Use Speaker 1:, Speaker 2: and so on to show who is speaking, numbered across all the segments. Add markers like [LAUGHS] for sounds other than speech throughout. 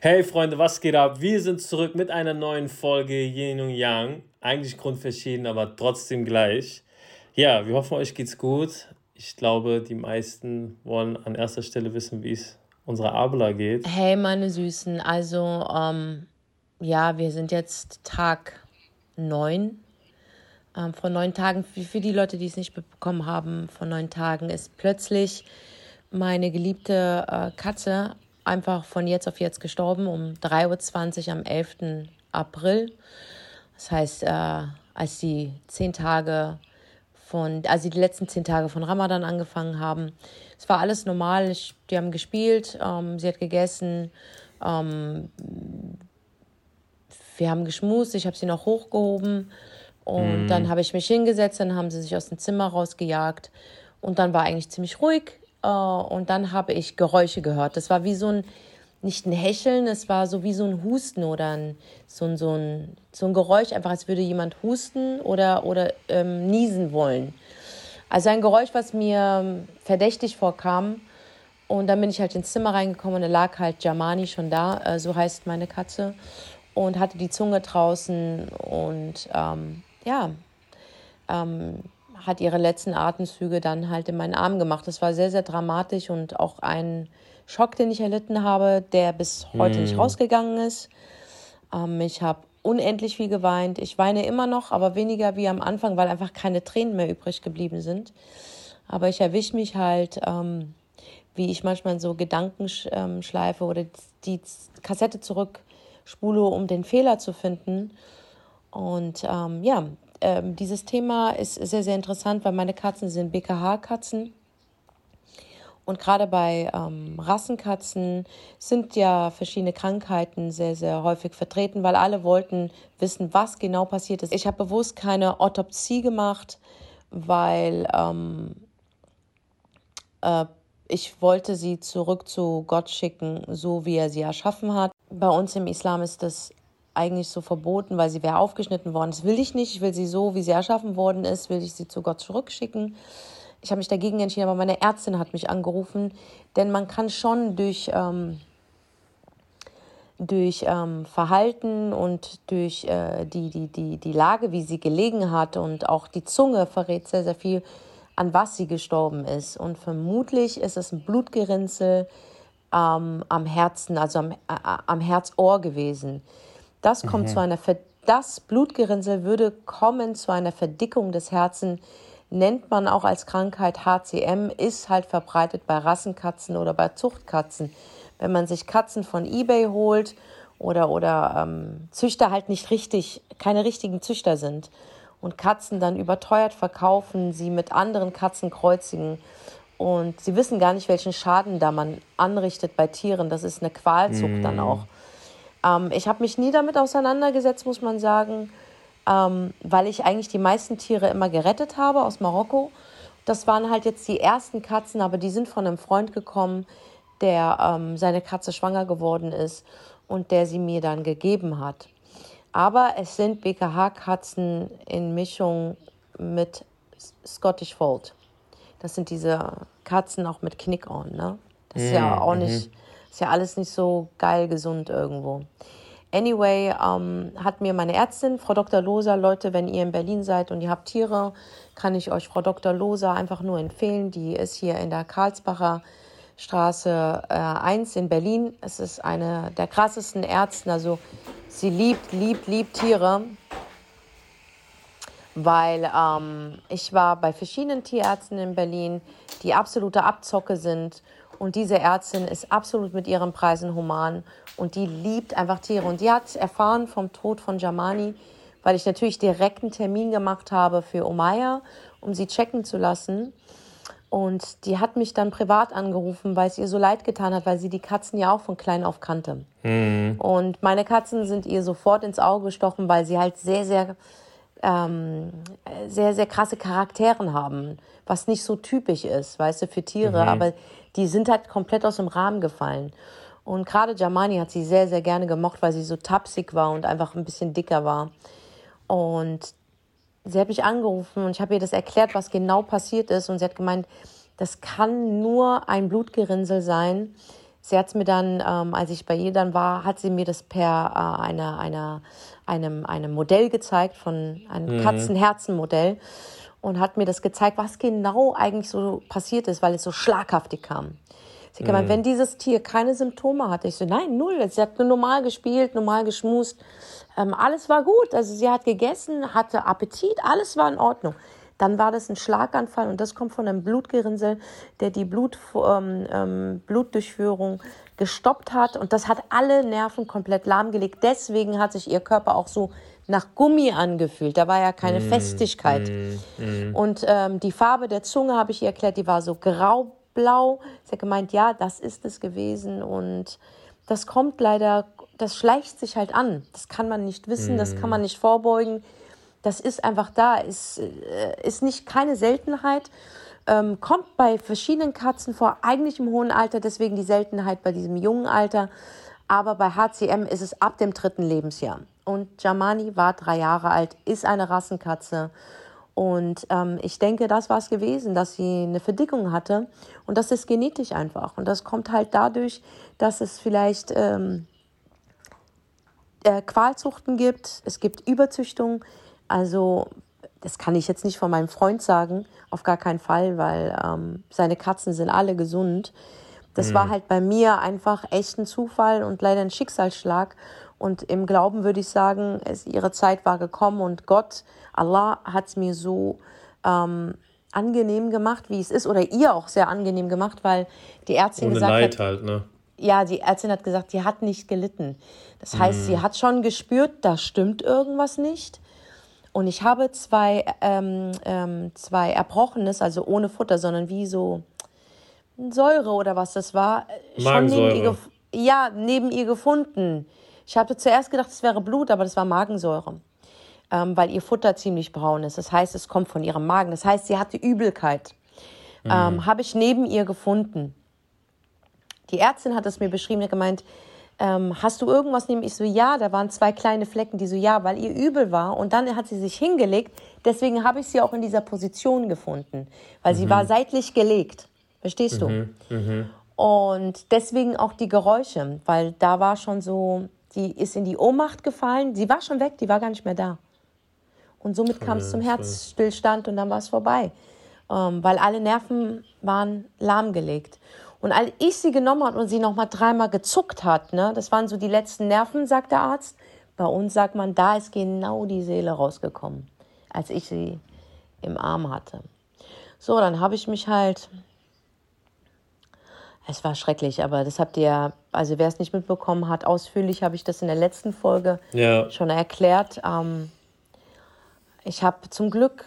Speaker 1: Hey Freunde, was geht ab? Wir sind zurück mit einer neuen Folge Yin und Yang. Eigentlich grundverschieden, aber trotzdem gleich. Ja, wir hoffen, euch geht's gut. Ich glaube, die meisten wollen an erster Stelle wissen, wie es unserer Abela geht.
Speaker 2: Hey, meine Süßen. Also, ähm, ja, wir sind jetzt Tag 9. Ähm, vor neun Tagen, für, für die Leute, die es nicht bekommen haben, vor neun Tagen ist plötzlich meine geliebte äh, Katze einfach von jetzt auf jetzt gestorben, um 3.20 Uhr am 11. April. Das heißt, äh, als die zehn Tage von, also die letzten zehn Tage von Ramadan angefangen haben. Es war alles normal. Ich, die haben gespielt, ähm, sie hat gegessen, ähm, wir haben geschmust, ich habe sie noch hochgehoben und mm. dann habe ich mich hingesetzt, dann haben sie sich aus dem Zimmer rausgejagt und dann war eigentlich ziemlich ruhig. Äh, und dann habe ich Geräusche gehört. Das war wie so ein, nicht ein Hecheln, es war so wie so ein Husten oder ein, so, ein, so, ein, so ein Geräusch, einfach als würde jemand husten oder, oder ähm, niesen wollen. Also ein Geräusch, was mir verdächtig vorkam. Und dann bin ich halt ins Zimmer reingekommen und da lag halt Jamani schon da, äh, so heißt meine Katze, und hatte die Zunge draußen und ähm, ja, ähm, hat ihre letzten Atemzüge dann halt in meinen Arm gemacht. Das war sehr, sehr dramatisch und auch ein Schock, den ich erlitten habe, der bis heute mm. nicht rausgegangen ist. Ähm, ich habe unendlich viel geweint. Ich weine immer noch, aber weniger wie am Anfang, weil einfach keine Tränen mehr übrig geblieben sind. Aber ich erwische mich halt, ähm, wie ich manchmal so Gedanken ähm, schleife oder die Kassette zurückspule, um den Fehler zu finden. Und ähm, ja, ähm, dieses Thema ist sehr, sehr interessant, weil meine Katzen sind BKH-Katzen. Und gerade bei ähm, Rassenkatzen sind ja verschiedene Krankheiten sehr, sehr häufig vertreten, weil alle wollten wissen, was genau passiert ist. Ich habe bewusst keine Autopsie gemacht, weil ähm, äh, ich wollte sie zurück zu Gott schicken, so wie er sie erschaffen hat. Bei uns im Islam ist das eigentlich so verboten, weil sie wäre aufgeschnitten worden. Das will ich nicht. Ich will sie so, wie sie erschaffen worden ist, will ich sie zu Gott zurückschicken. Ich habe mich dagegen entschieden, aber meine Ärztin hat mich angerufen, denn man kann schon durch, ähm, durch ähm, Verhalten und durch äh, die, die, die, die Lage, wie sie gelegen hat und auch die Zunge verrät sehr, sehr viel, an was sie gestorben ist. Und vermutlich ist es ein Blutgerinnsel ähm, am Herzen, also am, äh, am Herzohr gewesen. Das kommt mhm. zu einer Ver das Blutgerinnsel würde kommen zu einer Verdickung des Herzens, nennt man auch als Krankheit HCM, ist halt verbreitet bei Rassenkatzen oder bei Zuchtkatzen. Wenn man sich Katzen von eBay holt oder, oder ähm, Züchter halt nicht richtig, keine richtigen Züchter sind und Katzen dann überteuert verkaufen, sie mit anderen Katzen kreuzigen und sie wissen gar nicht, welchen Schaden da man anrichtet bei Tieren. Das ist eine Qualzucht mm. dann auch. Ähm, ich habe mich nie damit auseinandergesetzt, muss man sagen, ähm, weil ich eigentlich die meisten Tiere immer gerettet habe aus Marokko. Das waren halt jetzt die ersten Katzen, aber die sind von einem Freund gekommen, der ähm, seine Katze schwanger geworden ist und der sie mir dann gegeben hat. Aber es sind BKH-Katzen in Mischung mit Scottish Fold. Das sind diese Katzen auch mit Knick-On, ne? Das ist ja mm, auch nicht, mhm. Ist ja alles nicht so geil gesund irgendwo. Anyway, ähm, hat mir meine Ärztin, Frau Dr. Loser, Leute, wenn ihr in Berlin seid und ihr habt Tiere, kann ich euch Frau Dr. Loser einfach nur empfehlen. Die ist hier in der Karlsbacher Straße äh, 1 in Berlin. Es ist eine der krassesten Ärzte. Also sie liebt, liebt, liebt Tiere. Weil ähm, ich war bei verschiedenen Tierärzten in Berlin, die absolute Abzocke sind und diese Ärztin ist absolut mit ihren Preisen human und die liebt einfach Tiere. Und die hat erfahren vom Tod von Jamani, weil ich natürlich direkt einen Termin gemacht habe für Omaya, um sie checken zu lassen. Und die hat mich dann privat angerufen, weil es ihr so leid getan hat, weil sie die Katzen ja auch von klein auf kannte. Mhm. Und meine Katzen sind ihr sofort ins Auge gestochen, weil sie halt sehr, sehr, ähm, sehr, sehr krasse Charakteren haben, was nicht so typisch ist, weißt du, für Tiere. Mhm. Aber die sind halt komplett aus dem Rahmen gefallen. Und gerade Jamani hat sie sehr, sehr gerne gemocht, weil sie so tapsig war und einfach ein bisschen dicker war. Und sie hat mich angerufen und ich habe ihr das erklärt, was genau passiert ist. Und sie hat gemeint, das kann nur ein Blutgerinnsel sein. sie hat mir dann, ähm, als ich bei ihr dann war, hat sie mir das per äh, einer, einer, einem, einem Modell gezeigt, von einem mhm. Katzenherzenmodell und hat mir das gezeigt, was genau eigentlich so passiert ist, weil es so schlaghaftig kam. Sie gemeint, mhm. wenn dieses Tier keine Symptome hatte, ich so, nein, null. Sie hat nur normal gespielt, normal geschmust. Ähm, alles war gut. Also sie hat gegessen, hatte Appetit, alles war in Ordnung. Dann war das ein Schlaganfall und das kommt von einem Blutgerinnsel, der die Blut, ähm, ähm, Blutdurchführung gestoppt hat. Und das hat alle Nerven komplett lahmgelegt. Deswegen hat sich ihr Körper auch so nach Gummi angefühlt. Da war ja keine mm, Festigkeit. Mm, mm. Und ähm, die Farbe der Zunge, habe ich ihr erklärt, die war so grau-blau. Sie hat gemeint, ja, das ist es gewesen. Und das kommt leider, das schleicht sich halt an. Das kann man nicht wissen, das kann man mm. nicht vorbeugen. Das ist einfach da, ist, äh, ist nicht keine Seltenheit. Ähm, kommt bei verschiedenen Katzen vor, eigentlich im hohen Alter, deswegen die Seltenheit bei diesem jungen Alter. Aber bei HCM ist es ab dem dritten Lebensjahr. Und Jamani war drei Jahre alt, ist eine Rassenkatze. Und ähm, ich denke, das war es gewesen, dass sie eine Verdickung hatte. Und das ist genetisch einfach. Und das kommt halt dadurch, dass es vielleicht ähm, äh, Qualzuchten gibt, es gibt Überzüchtung. Also das kann ich jetzt nicht von meinem Freund sagen, auf gar keinen Fall, weil ähm, seine Katzen sind alle gesund. Das mhm. war halt bei mir einfach echt ein Zufall und leider ein Schicksalsschlag. Und im Glauben würde ich sagen, es, ihre Zeit war gekommen und Gott, Allah, hat es mir so ähm, angenehm gemacht, wie es ist, oder ihr auch sehr angenehm gemacht, weil die Ärztin Ohne gesagt Leid hat, halt, ne? Ja, die Ärztin hat gesagt, sie hat nicht gelitten. Das heißt, mhm. sie hat schon gespürt, da stimmt irgendwas nicht. Und ich habe zwei, ähm, ähm, zwei Erbrochenes, also ohne Futter, sondern wie so Säure oder was das war, äh, schon neben ihr, ja, neben ihr gefunden. Ich hatte zuerst gedacht, es wäre Blut, aber das war Magensäure, ähm, weil ihr Futter ziemlich braun ist. Das heißt, es kommt von ihrem Magen. Das heißt, sie hatte Übelkeit. Mhm. Ähm, habe ich neben ihr gefunden. Die Ärztin hat es mir beschrieben, hat gemeint, ähm, hast du irgendwas neben? Ich so, ja, da waren zwei kleine Flecken, die so, ja, weil ihr übel war. Und dann hat sie sich hingelegt. Deswegen habe ich sie auch in dieser Position gefunden, weil mhm. sie war seitlich gelegt. Verstehst du? Mhm. Mhm. Und deswegen auch die Geräusche, weil da war schon so, die ist in die Ohnmacht gefallen. Sie war schon weg, die war gar nicht mehr da. Und somit kam es zum Herzstillstand und dann war es vorbei, ähm, weil alle Nerven waren lahmgelegt. Und als ich sie genommen habe und sie noch mal dreimal gezuckt hat, ne, das waren so die letzten Nerven, sagt der Arzt. Bei uns sagt man, da ist genau die Seele rausgekommen, als ich sie im Arm hatte. So, dann habe ich mich halt. Es war schrecklich, aber das habt ihr, also wer es nicht mitbekommen hat, ausführlich habe ich das in der letzten Folge ja. schon erklärt. Ähm, ich habe zum Glück,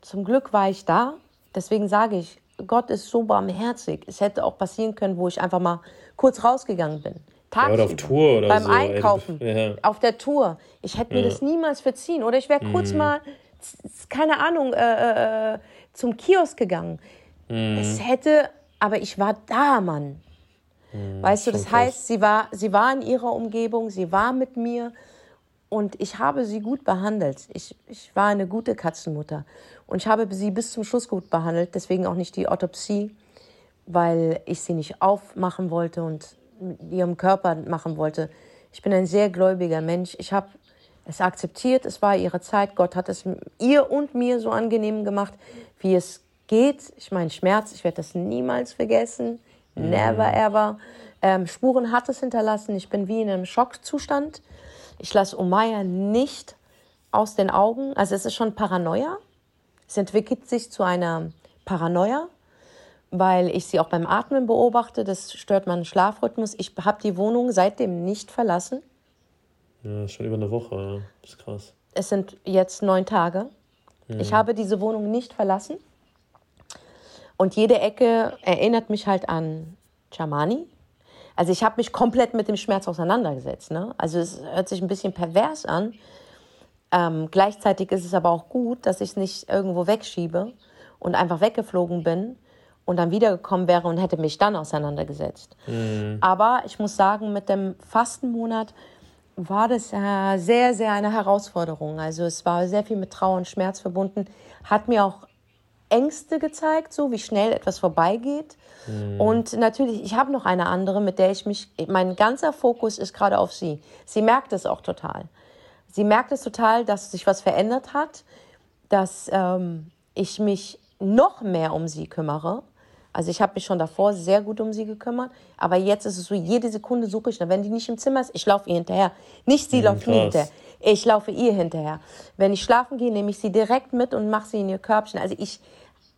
Speaker 2: zum Glück war ich da. Deswegen sage ich, Gott ist so barmherzig. Es hätte auch passieren können, wo ich einfach mal kurz rausgegangen bin. Tagsüber, oder auf Tour oder beim so. Einkaufen, [LAUGHS] ja. auf der Tour. Ich hätte mir ja. das niemals verziehen. Oder ich wäre kurz mhm. mal, keine Ahnung, äh, äh, zum Kiosk gegangen. Mhm. Es hätte, aber ich war da, Mann. Mhm, weißt du, das heißt, sie war, sie war in ihrer Umgebung, sie war mit mir und ich habe sie gut behandelt. Ich, ich war eine gute Katzenmutter. Und ich habe sie bis zum Schluss gut behandelt, deswegen auch nicht die Autopsie, weil ich sie nicht aufmachen wollte und mit ihrem Körper machen wollte. Ich bin ein sehr gläubiger Mensch. Ich habe es akzeptiert, es war ihre Zeit. Gott hat es ihr und mir so angenehm gemacht, wie es geht. Ich meine, Schmerz, ich werde das niemals vergessen. Never mhm. ever. Ähm, Spuren hat es hinterlassen. Ich bin wie in einem Schockzustand. Ich lasse Omaya nicht aus den Augen. Also es ist schon Paranoia. Es entwickelt sich zu einer Paranoia, weil ich sie auch beim Atmen beobachte. Das stört meinen Schlafrhythmus. Ich habe die Wohnung seitdem nicht verlassen.
Speaker 1: Ja, schon über eine Woche. Ja. Das ist krass.
Speaker 2: Es sind jetzt neun Tage. Mhm. Ich habe diese Wohnung nicht verlassen. Und jede Ecke erinnert mich halt an Chamani, also ich habe mich komplett mit dem Schmerz auseinandergesetzt. Ne? Also es hört sich ein bisschen pervers an. Ähm, gleichzeitig ist es aber auch gut, dass ich es nicht irgendwo wegschiebe und einfach weggeflogen bin und dann wiedergekommen wäre und hätte mich dann auseinandergesetzt. Mhm. Aber ich muss sagen, mit dem Fastenmonat war das äh, sehr, sehr eine Herausforderung. Also es war sehr viel mit Trauer und Schmerz verbunden, hat mir auch Ängste gezeigt, so wie schnell etwas vorbeigeht. Mhm. Und natürlich, ich habe noch eine andere, mit der ich mich, mein ganzer Fokus ist gerade auf sie. Sie merkt es auch total. Sie merkt es total, dass sich was verändert hat, dass ähm, ich mich noch mehr um sie kümmere. Also ich habe mich schon davor sehr gut um sie gekümmert, aber jetzt ist es so, jede Sekunde suche ich, wenn die nicht im Zimmer ist, ich laufe ihr hinterher. Nicht sie mhm, läuft mir hinterher. Ich laufe ihr hinterher. Wenn ich schlafen gehe, nehme ich sie direkt mit und mache sie in ihr Körbchen. Also ich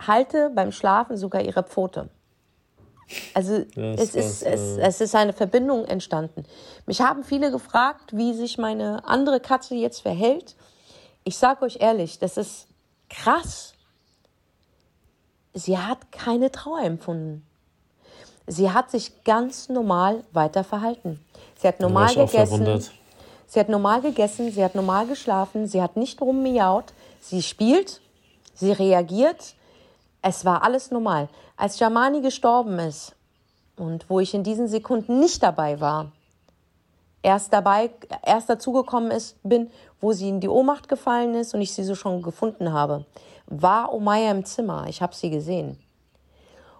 Speaker 2: halte beim Schlafen sogar ihre Pfote. Also es, ist, es, es ist eine Verbindung entstanden. Mich haben viele gefragt, wie sich meine andere Katze jetzt verhält. Ich sage euch ehrlich, das ist krass. Sie hat keine Trauer empfunden. Sie hat sich ganz normal weiter verhalten. Sie hat normal gegessen. Sie hat normal gegessen, sie hat normal geschlafen, sie hat nicht rummiaut, sie spielt, sie reagiert. Es war alles normal. Als Jamani gestorben ist und wo ich in diesen Sekunden nicht dabei war, erst dabei, erst dazugekommen ist, bin, wo sie in die Ohnmacht gefallen ist und ich sie so schon gefunden habe, war Omaya im Zimmer. Ich habe sie gesehen.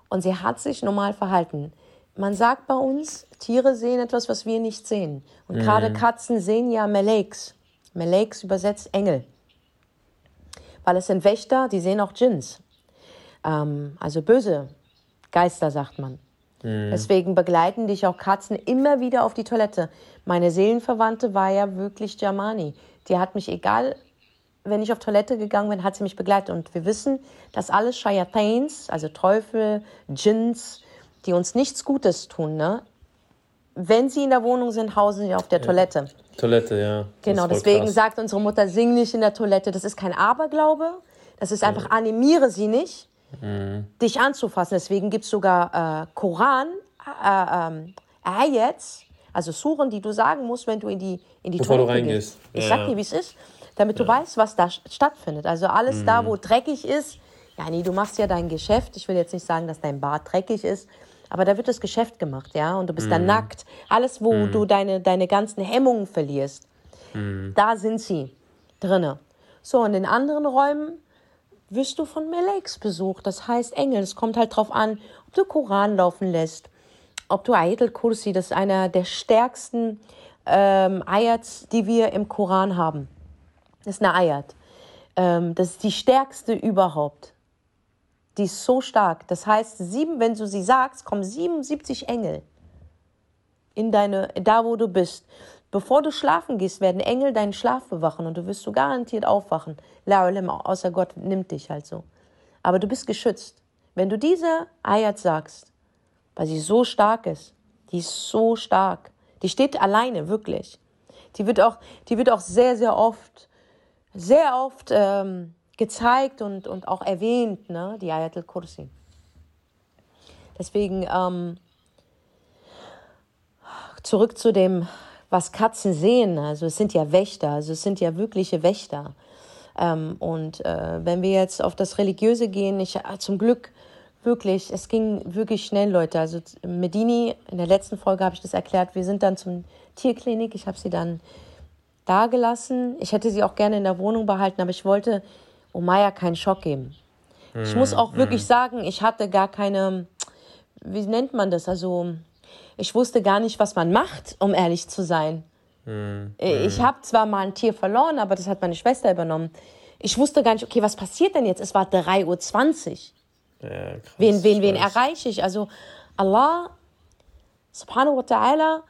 Speaker 2: Und sie hat sich normal verhalten man sagt bei uns, Tiere sehen etwas, was wir nicht sehen. Und mhm. gerade Katzen sehen ja Meleks. Meleks übersetzt Engel. Weil es sind Wächter, die sehen auch Djinns. Ähm, also böse Geister, sagt man. Mhm. Deswegen begleiten dich auch Katzen immer wieder auf die Toilette. Meine Seelenverwandte war ja wirklich Jamani. Die hat mich, egal, wenn ich auf Toilette gegangen bin, hat sie mich begleitet. Und wir wissen, dass alles Shayatins, also Teufel, Djinns, die uns nichts Gutes tun, ne? Wenn sie in der Wohnung sind, hausen sie auf der ja. Toilette.
Speaker 1: Toilette, ja.
Speaker 2: Genau, deswegen krass. sagt unsere Mutter, sing nicht in der Toilette. Das ist kein Aberglaube. Das ist einfach, animiere sie nicht, mhm. dich anzufassen. Deswegen gibt es sogar äh, Koran, äh, ähm, Ayats, also Suren, die du sagen musst, wenn du in die, in die Bevor Toilette gehst. Ich ja, sag dir, wie es ist, damit du weißt, was da stattfindet. Also alles mhm. da, wo dreckig ist, ja, nee, du machst ja dein Geschäft. Ich will jetzt nicht sagen, dass dein Bad dreckig ist, aber da wird das Geschäft gemacht, ja, und du bist dann mhm. nackt. Alles, wo mm. du deine, deine ganzen Hemmungen verlierst, mm. da sind sie drinne. So, in den anderen Räumen wirst du von Meleks besucht, das heißt Engel. Es kommt halt drauf an, ob du Koran laufen lässt, ob du Ayatul Kursi, das ist einer der stärksten ähm, Ayats, die wir im Koran haben. Das ist eine Ayat. Ähm, das ist die stärkste überhaupt. Die ist so stark. Das heißt, sieben, wenn du sie sagst, kommen 77 Engel in deine, da wo du bist. Bevor du schlafen gehst, werden Engel deinen Schlaf bewachen und du wirst so garantiert aufwachen. La außer Gott nimmt dich halt so. Aber du bist geschützt. Wenn du diese Ayat sagst, weil sie so stark ist, die ist so stark. Die steht alleine, wirklich. Die wird auch, die wird auch sehr, sehr oft, sehr oft ähm, gezeigt und, und auch erwähnt, ne? die Ayatul Kursi. Deswegen ähm, zurück zu dem, was Katzen sehen. Also es sind ja Wächter, also es sind ja wirkliche Wächter. Ähm, und äh, wenn wir jetzt auf das Religiöse gehen, ich äh, zum Glück wirklich, es ging wirklich schnell, Leute. Also Medini, in der letzten Folge habe ich das erklärt, wir sind dann zum Tierklinik, ich habe sie dann da gelassen. Ich hätte sie auch gerne in der Wohnung behalten, aber ich wollte Omaya keinen Schock geben. Ich muss auch mm. wirklich sagen, ich hatte gar keine, wie nennt man das? Also, ich wusste gar nicht, was man macht, um ehrlich zu sein. Mm, ich habe zwar mal ein Tier verloren, aber das hat meine Schwester übernommen. Ich wusste gar nicht, okay, was passiert denn jetzt? Es war 3.20 Uhr. Ja, krass, wen, wen, wen erreiche ich? Also, Allah, subhanahu wa ta'ala,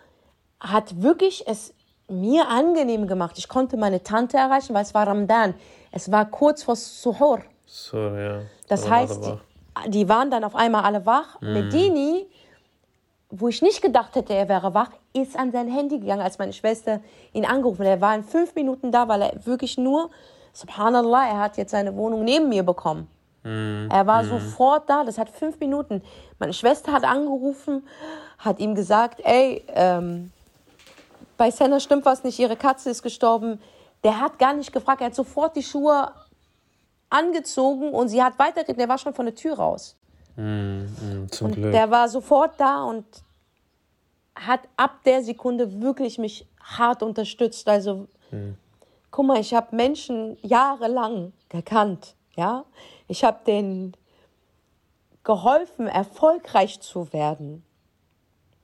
Speaker 2: hat wirklich es mir angenehm gemacht. Ich konnte meine Tante erreichen, weil es war Ramadan. Es war kurz vor Suhur. So, ja. Das heißt, die, die, waren dann auf einmal alle wach. Mhm. Medini, wo ich nicht gedacht hätte, er wäre wach, ist an sein Handy gegangen, als meine Schwester ihn angerufen hat. Er war in fünf Minuten da, weil er wirklich nur, subhanallah, er hat jetzt seine Wohnung neben mir bekommen. Mhm. Er war mhm. sofort da, das hat fünf Minuten. Meine Schwester hat angerufen, hat ihm gesagt, ey, ähm, bei Senna stimmt was nicht, ihre Katze ist gestorben. Der hat gar nicht gefragt, er hat sofort die Schuhe angezogen und sie hat weitergeredet. Der war schon von der Tür raus. Mm, mm, zum und Glück. Der war sofort da und hat ab der Sekunde wirklich mich hart unterstützt. Also, mm. guck mal, ich habe Menschen jahrelang gekannt. Ja, ich habe denen geholfen, erfolgreich zu werden.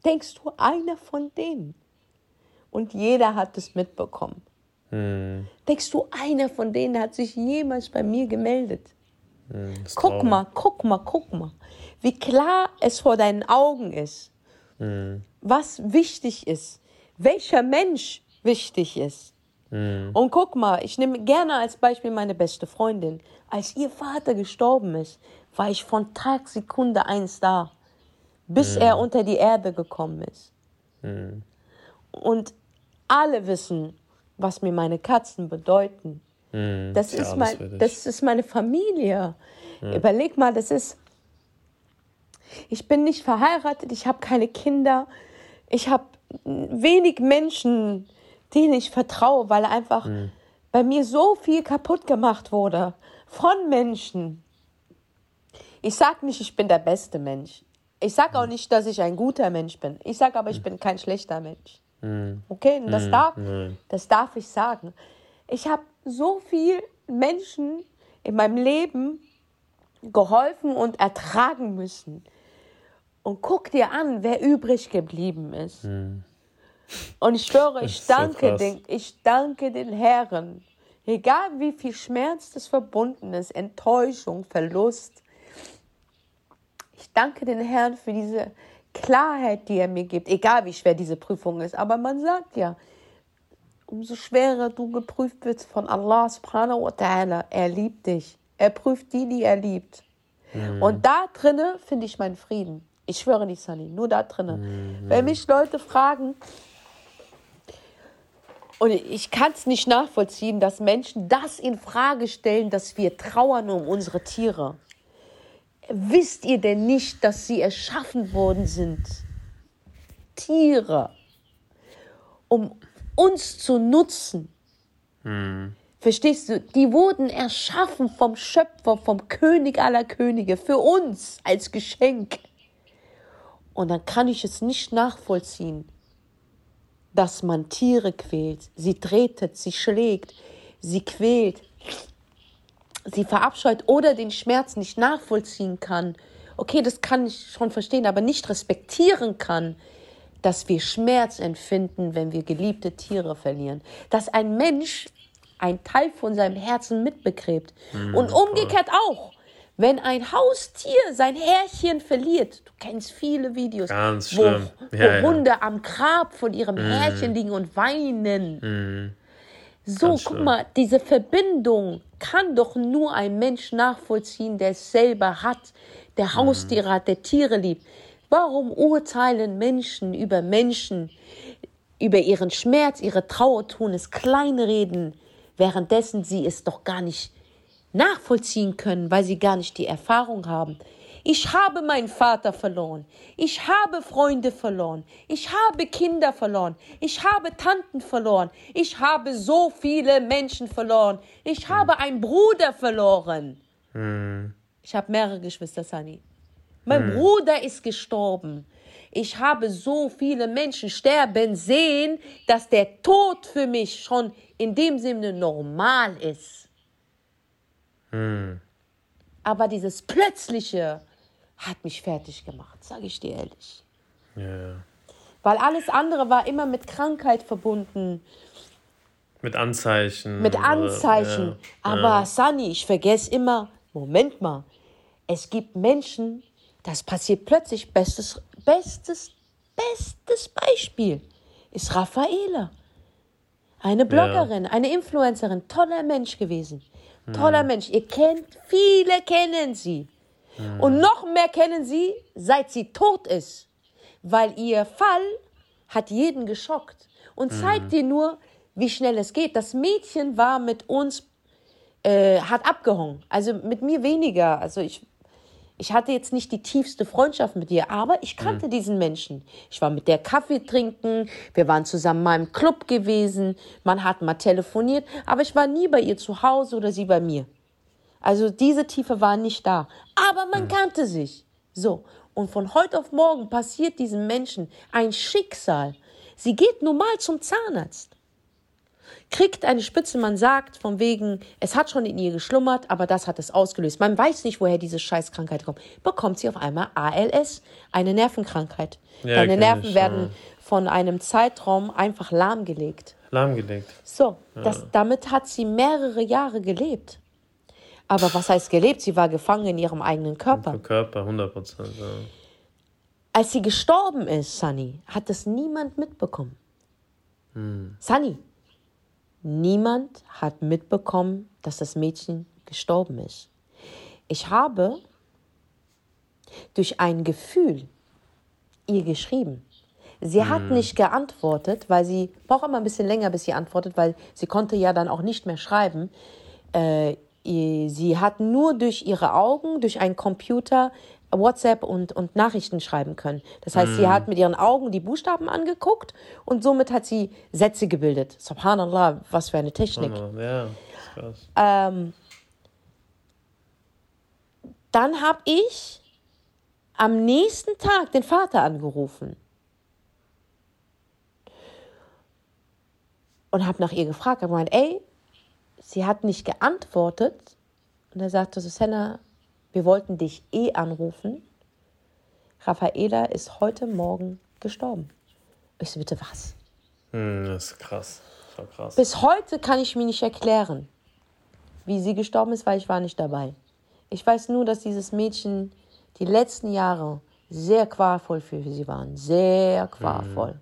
Speaker 2: Denkst du, einer von denen? Und jeder hat es mitbekommen. Hm. Denkst du, einer von denen hat sich jemals bei mir gemeldet? Hm, guck traurig. mal, guck mal, guck mal, wie klar es vor deinen Augen ist, hm. Was wichtig ist, welcher Mensch wichtig ist. Hm. Und guck mal, ich nehme gerne als Beispiel meine beste Freundin. Als ihr Vater gestorben ist, war ich von Tag Sekunde eins da, bis mhm. er unter die Erde gekommen ist. Mhm. Und alle wissen, was mir meine Katzen bedeuten. Mhm. Das, ist mein, das ist meine Familie. Überleg mal, das ist. Ich bin nicht verheiratet, ich habe keine Kinder, ich habe wenig Menschen, denen ich vertraue, weil einfach mhm. bei mir so viel kaputt gemacht wurde von Menschen. Ich sage nicht, ich bin der beste Mensch. Ich sage auch nicht, dass ich ein guter Mensch bin. Ich sage aber, ich bin kein schlechter Mensch. Okay, und das, darf, das darf ich sagen. Ich habe so viel Menschen in meinem Leben geholfen und ertragen müssen. Und guck dir an, wer übrig geblieben ist. Und ich schwöre, ich danke, so den, ich danke den Herren. Egal wie viel Schmerz das verbunden ist, Enttäuschung, Verlust, ich danke den Herrn für diese Klarheit, die er mir gibt, egal wie schwer diese Prüfung ist. Aber man sagt ja, umso schwerer du geprüft wirst von Allah subhanahu wa ta'ala, er liebt dich. Er prüft die, die er liebt. Mhm. Und da drinne finde ich meinen Frieden. Ich schwöre nicht, Sunny, nur da drinne. Mhm. Wenn mich Leute fragen, und ich kann es nicht nachvollziehen, dass Menschen das in Frage stellen, dass wir trauern um unsere Tiere. Wisst ihr denn nicht, dass sie erschaffen worden sind? Tiere, um uns zu nutzen. Hm. Verstehst du? Die wurden erschaffen vom Schöpfer, vom König aller Könige, für uns als Geschenk. Und dann kann ich es nicht nachvollziehen, dass man Tiere quält, sie tretet, sie schlägt, sie quält, sie verabscheut oder den Schmerz nicht nachvollziehen kann, okay, das kann ich schon verstehen, aber nicht respektieren kann, dass wir Schmerz empfinden, wenn wir geliebte Tiere verlieren. Dass ein Mensch einen Teil von seinem Herzen mitbegräbt. Mhm, Und umgekehrt auch. Wenn ein Haustier sein Härchen verliert, du kennst viele Videos, Ganz wo, schlimm. Ja, wo Hunde ja. am Grab von ihrem mm. Härchen liegen und weinen. Mm. So, Ganz guck schlimm. mal, diese Verbindung kann doch nur ein Mensch nachvollziehen, der es selber hat, der mhm. Haustiere hat, der Tiere liebt. Warum urteilen Menschen über Menschen, über ihren Schmerz, ihre Trauer, tun es kleinreden, währenddessen sie es doch gar nicht nachvollziehen können, weil sie gar nicht die Erfahrung haben. Ich habe meinen Vater verloren. Ich habe Freunde verloren. Ich habe Kinder verloren. Ich habe Tanten verloren. Ich habe so viele Menschen verloren. Ich habe einen Bruder verloren. Hm. Ich habe mehrere Geschwister, Sani. Mein hm. Bruder ist gestorben. Ich habe so viele Menschen sterben sehen, dass der Tod für mich schon in dem Sinne normal ist. Hm. Aber dieses plötzliche, hat mich fertig gemacht, sage ich dir ehrlich. Ja. Weil alles andere war immer mit Krankheit verbunden.
Speaker 1: Mit Anzeichen.
Speaker 2: Mit Anzeichen. Oder, ja, Aber ja. Sunny, ich vergesse immer, Moment mal, es gibt Menschen, das passiert plötzlich. Bestes, bestes, bestes Beispiel ist Raffaela. Eine Bloggerin, ja. eine Influencerin, toller Mensch gewesen. Toller hm. Mensch. Ihr kennt, viele kennen sie. Mhm. Und noch mehr kennen sie, seit sie tot ist. Weil ihr Fall hat jeden geschockt und zeigt mhm. dir nur, wie schnell es geht. Das Mädchen war mit uns, äh, hat abgehangen. Also mit mir weniger. Also ich, ich hatte jetzt nicht die tiefste Freundschaft mit ihr, aber ich kannte mhm. diesen Menschen. Ich war mit der Kaffee trinken, wir waren zusammen mal im Club gewesen, man hat mal telefoniert, aber ich war nie bei ihr zu Hause oder sie bei mir. Also diese Tiefe war nicht da. Aber man mhm. kannte sich. So. Und von heute auf morgen passiert diesem Menschen ein Schicksal. Sie geht normal zum Zahnarzt. Kriegt eine Spitze, man sagt von wegen, es hat schon in ihr geschlummert, aber das hat es ausgelöst. Man weiß nicht, woher diese Scheißkrankheit kommt. Bekommt sie auf einmal ALS, eine Nervenkrankheit. Ja, Deine Nerven ich, werden ja. von einem Zeitraum einfach lahmgelegt.
Speaker 1: Lahmgelegt.
Speaker 2: So, ja. damit hat sie mehrere Jahre gelebt. Aber was heißt gelebt? Sie war gefangen in ihrem eigenen Körper.
Speaker 1: Im Körper, 100 Prozent, ja.
Speaker 2: Als sie gestorben ist, Sunny, hat das niemand mitbekommen. Hm. Sunny, niemand hat mitbekommen, dass das Mädchen gestorben ist. Ich habe durch ein Gefühl ihr geschrieben. Sie hat hm. nicht geantwortet, weil sie braucht immer ein bisschen länger, bis sie antwortet, weil sie konnte ja dann auch nicht mehr schreiben. Äh, sie hat nur durch ihre Augen, durch einen Computer WhatsApp und, und Nachrichten schreiben können. Das heißt, mm. sie mhm. hat mit ihren Augen die Buchstaben angeguckt und somit hat sie Sätze gebildet. Subhanallah, was für eine Technik. Ja, krass. Ähm, dann habe ich am nächsten Tag den Vater angerufen und habe nach ihr gefragt. Ich habe gemeint, ey, sie hat nicht geantwortet. Und er sagte, Susanna, wir wollten dich eh anrufen. Raffaela ist heute Morgen gestorben. Ich so, bitte was?
Speaker 1: Hm, das ist krass. Das krass.
Speaker 2: Bis heute kann ich mir nicht erklären, wie sie gestorben ist, weil ich war nicht dabei. Ich weiß nur, dass dieses Mädchen die letzten Jahre sehr qualvoll für sie waren. Sehr qualvoll. Mhm.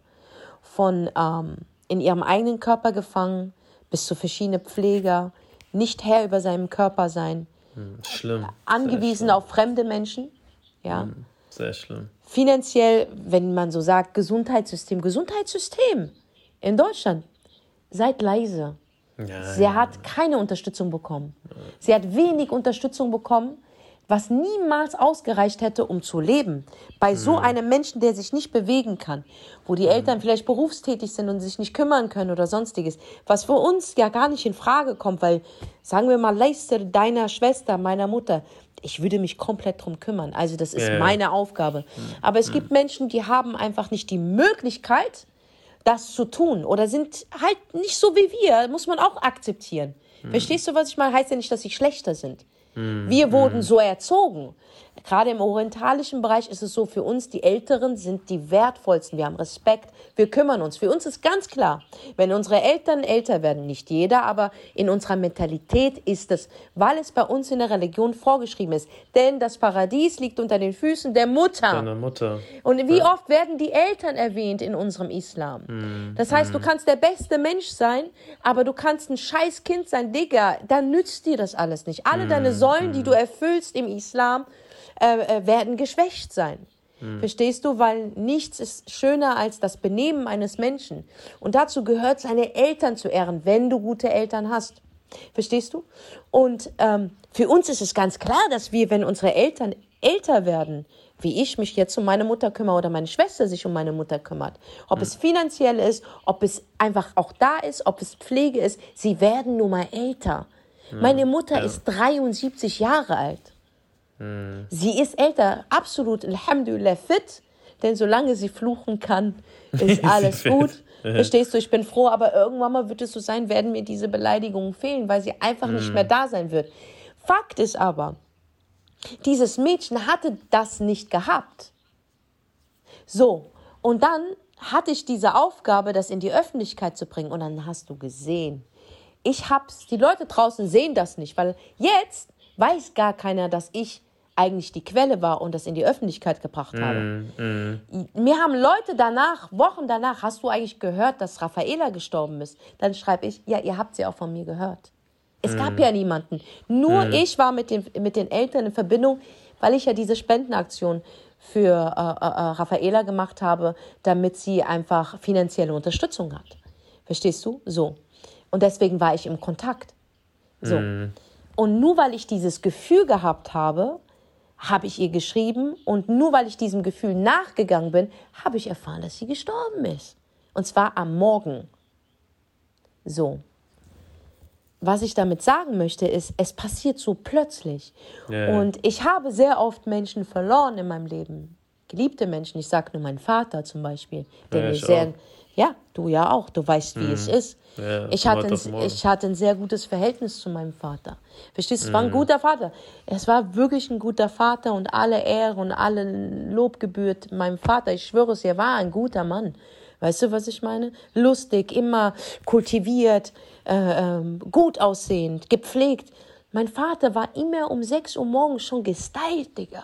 Speaker 2: Von ähm, in ihrem eigenen Körper gefangen bis zu verschiedenen Pfleger, nicht Herr über seinem Körper sein,
Speaker 1: schlimm.
Speaker 2: Angewiesen schlimm. auf fremde Menschen. Ja.
Speaker 1: Hm, sehr schlimm.
Speaker 2: Finanziell, wenn man so sagt, Gesundheitssystem, Gesundheitssystem in Deutschland. Seid leise. Ja, Sie ja, hat keine Unterstützung bekommen. Sie hat wenig Unterstützung bekommen was niemals ausgereicht hätte, um zu leben. Bei so mhm. einem Menschen, der sich nicht bewegen kann, wo die Eltern mhm. vielleicht berufstätig sind und sich nicht kümmern können oder sonstiges, was für uns ja gar nicht in Frage kommt, weil, sagen wir mal, leiste deiner Schwester, meiner Mutter, ich würde mich komplett drum kümmern. Also das ist ja. meine Aufgabe. Mhm. Aber es gibt Menschen, die haben einfach nicht die Möglichkeit, das zu tun oder sind halt nicht so wie wir, muss man auch akzeptieren. Verstehst du, was ich meine? Heißt ja nicht, dass sie schlechter sind. Mhm. Wir wurden so erzogen. Gerade im orientalischen Bereich ist es so, für uns die Älteren sind die wertvollsten. Wir haben Respekt, wir kümmern uns. Für uns ist ganz klar, wenn unsere Eltern älter werden, nicht jeder, aber in unserer Mentalität ist es, weil es bei uns in der Religion vorgeschrieben ist. Denn das Paradies liegt unter den Füßen der Mutter.
Speaker 1: Deiner Mutter.
Speaker 2: Und wie ja. oft werden die Eltern erwähnt in unserem Islam? Mhm. Das heißt, du hm. kannst der beste Mensch sein, aber du kannst ein scheiß Kind sein, Digga, dann nützt dir das alles nicht. Alle mhm. deine Säulen, die hm. du erfüllst im Islam, äh, äh, werden geschwächt sein. Hm. Verstehst du? Weil nichts ist schöner als das Benehmen eines Menschen. Und dazu gehört, seine Eltern zu ehren, wenn du gute Eltern hast. Verstehst du? Und ähm, für uns ist es ganz klar, dass wir, wenn unsere Eltern älter werden, wie ich mich jetzt um meine Mutter kümmere oder meine Schwester sich um meine Mutter kümmert, ob hm. es finanziell ist, ob es einfach auch da ist, ob es Pflege ist, sie werden nun mal älter. Hm. Meine Mutter ja. ist 73 Jahre alt. Mhm. Sie ist älter, absolut, Alhamdulillah, fit, denn solange sie fluchen kann, [LAUGHS] ist alles gut. Verstehst du, ich bin froh, aber irgendwann mal wird es so sein, werden mir diese Beleidigungen fehlen, weil sie einfach mhm. nicht mehr da sein wird. Fakt ist aber, dieses Mädchen hatte das nicht gehabt. So, und dann hatte ich diese Aufgabe, das in die Öffentlichkeit zu bringen. Und dann hast du gesehen, ich hab's, die Leute draußen sehen das nicht, weil jetzt weiß gar keiner, dass ich eigentlich die Quelle war und das in die Öffentlichkeit gebracht mm, habe. Mm. Mir haben Leute danach, Wochen danach, hast du eigentlich gehört, dass Raffaela gestorben ist? Dann schreibe ich, ja, ihr habt sie auch von mir gehört. Es mm. gab ja niemanden. Nur mm. ich war mit den, mit den Eltern in Verbindung, weil ich ja diese Spendenaktion für äh, äh, äh Raffaela gemacht habe, damit sie einfach finanzielle Unterstützung hat. Verstehst du? So. Und deswegen war ich im Kontakt. So. Mm. Und nur weil ich dieses Gefühl gehabt habe, habe ich ihr geschrieben und nur weil ich diesem Gefühl nachgegangen bin, habe ich erfahren, dass sie gestorben ist. Und zwar am Morgen. So. Was ich damit sagen möchte, ist, es passiert so plötzlich. Yeah. Und ich habe sehr oft Menschen verloren in meinem Leben. Geliebte Menschen. Ich sage nur meinen Vater zum Beispiel, der ja, mir sehr, Ja, du ja auch. Du weißt, wie
Speaker 1: Mhm.
Speaker 2: es ist.
Speaker 1: Ja,
Speaker 2: ich, hatte ein, ich hatte ein sehr gutes Verhältnis zu meinem Vater. Verstehst du? Es war ein
Speaker 1: Mhm.
Speaker 2: guter Vater. Es war wirklich ein guter Vater und alle Ehre und alle Lob gebührt meinem Vater. Ich schwöre es, er war ein guter Mann. Weißt du, was ich meine? Lustig, immer kultiviert, äh, ähm, gut aussehend, gepflegt. Mein Vater war immer um 6 Uhr morgens schon gestylt, Digga.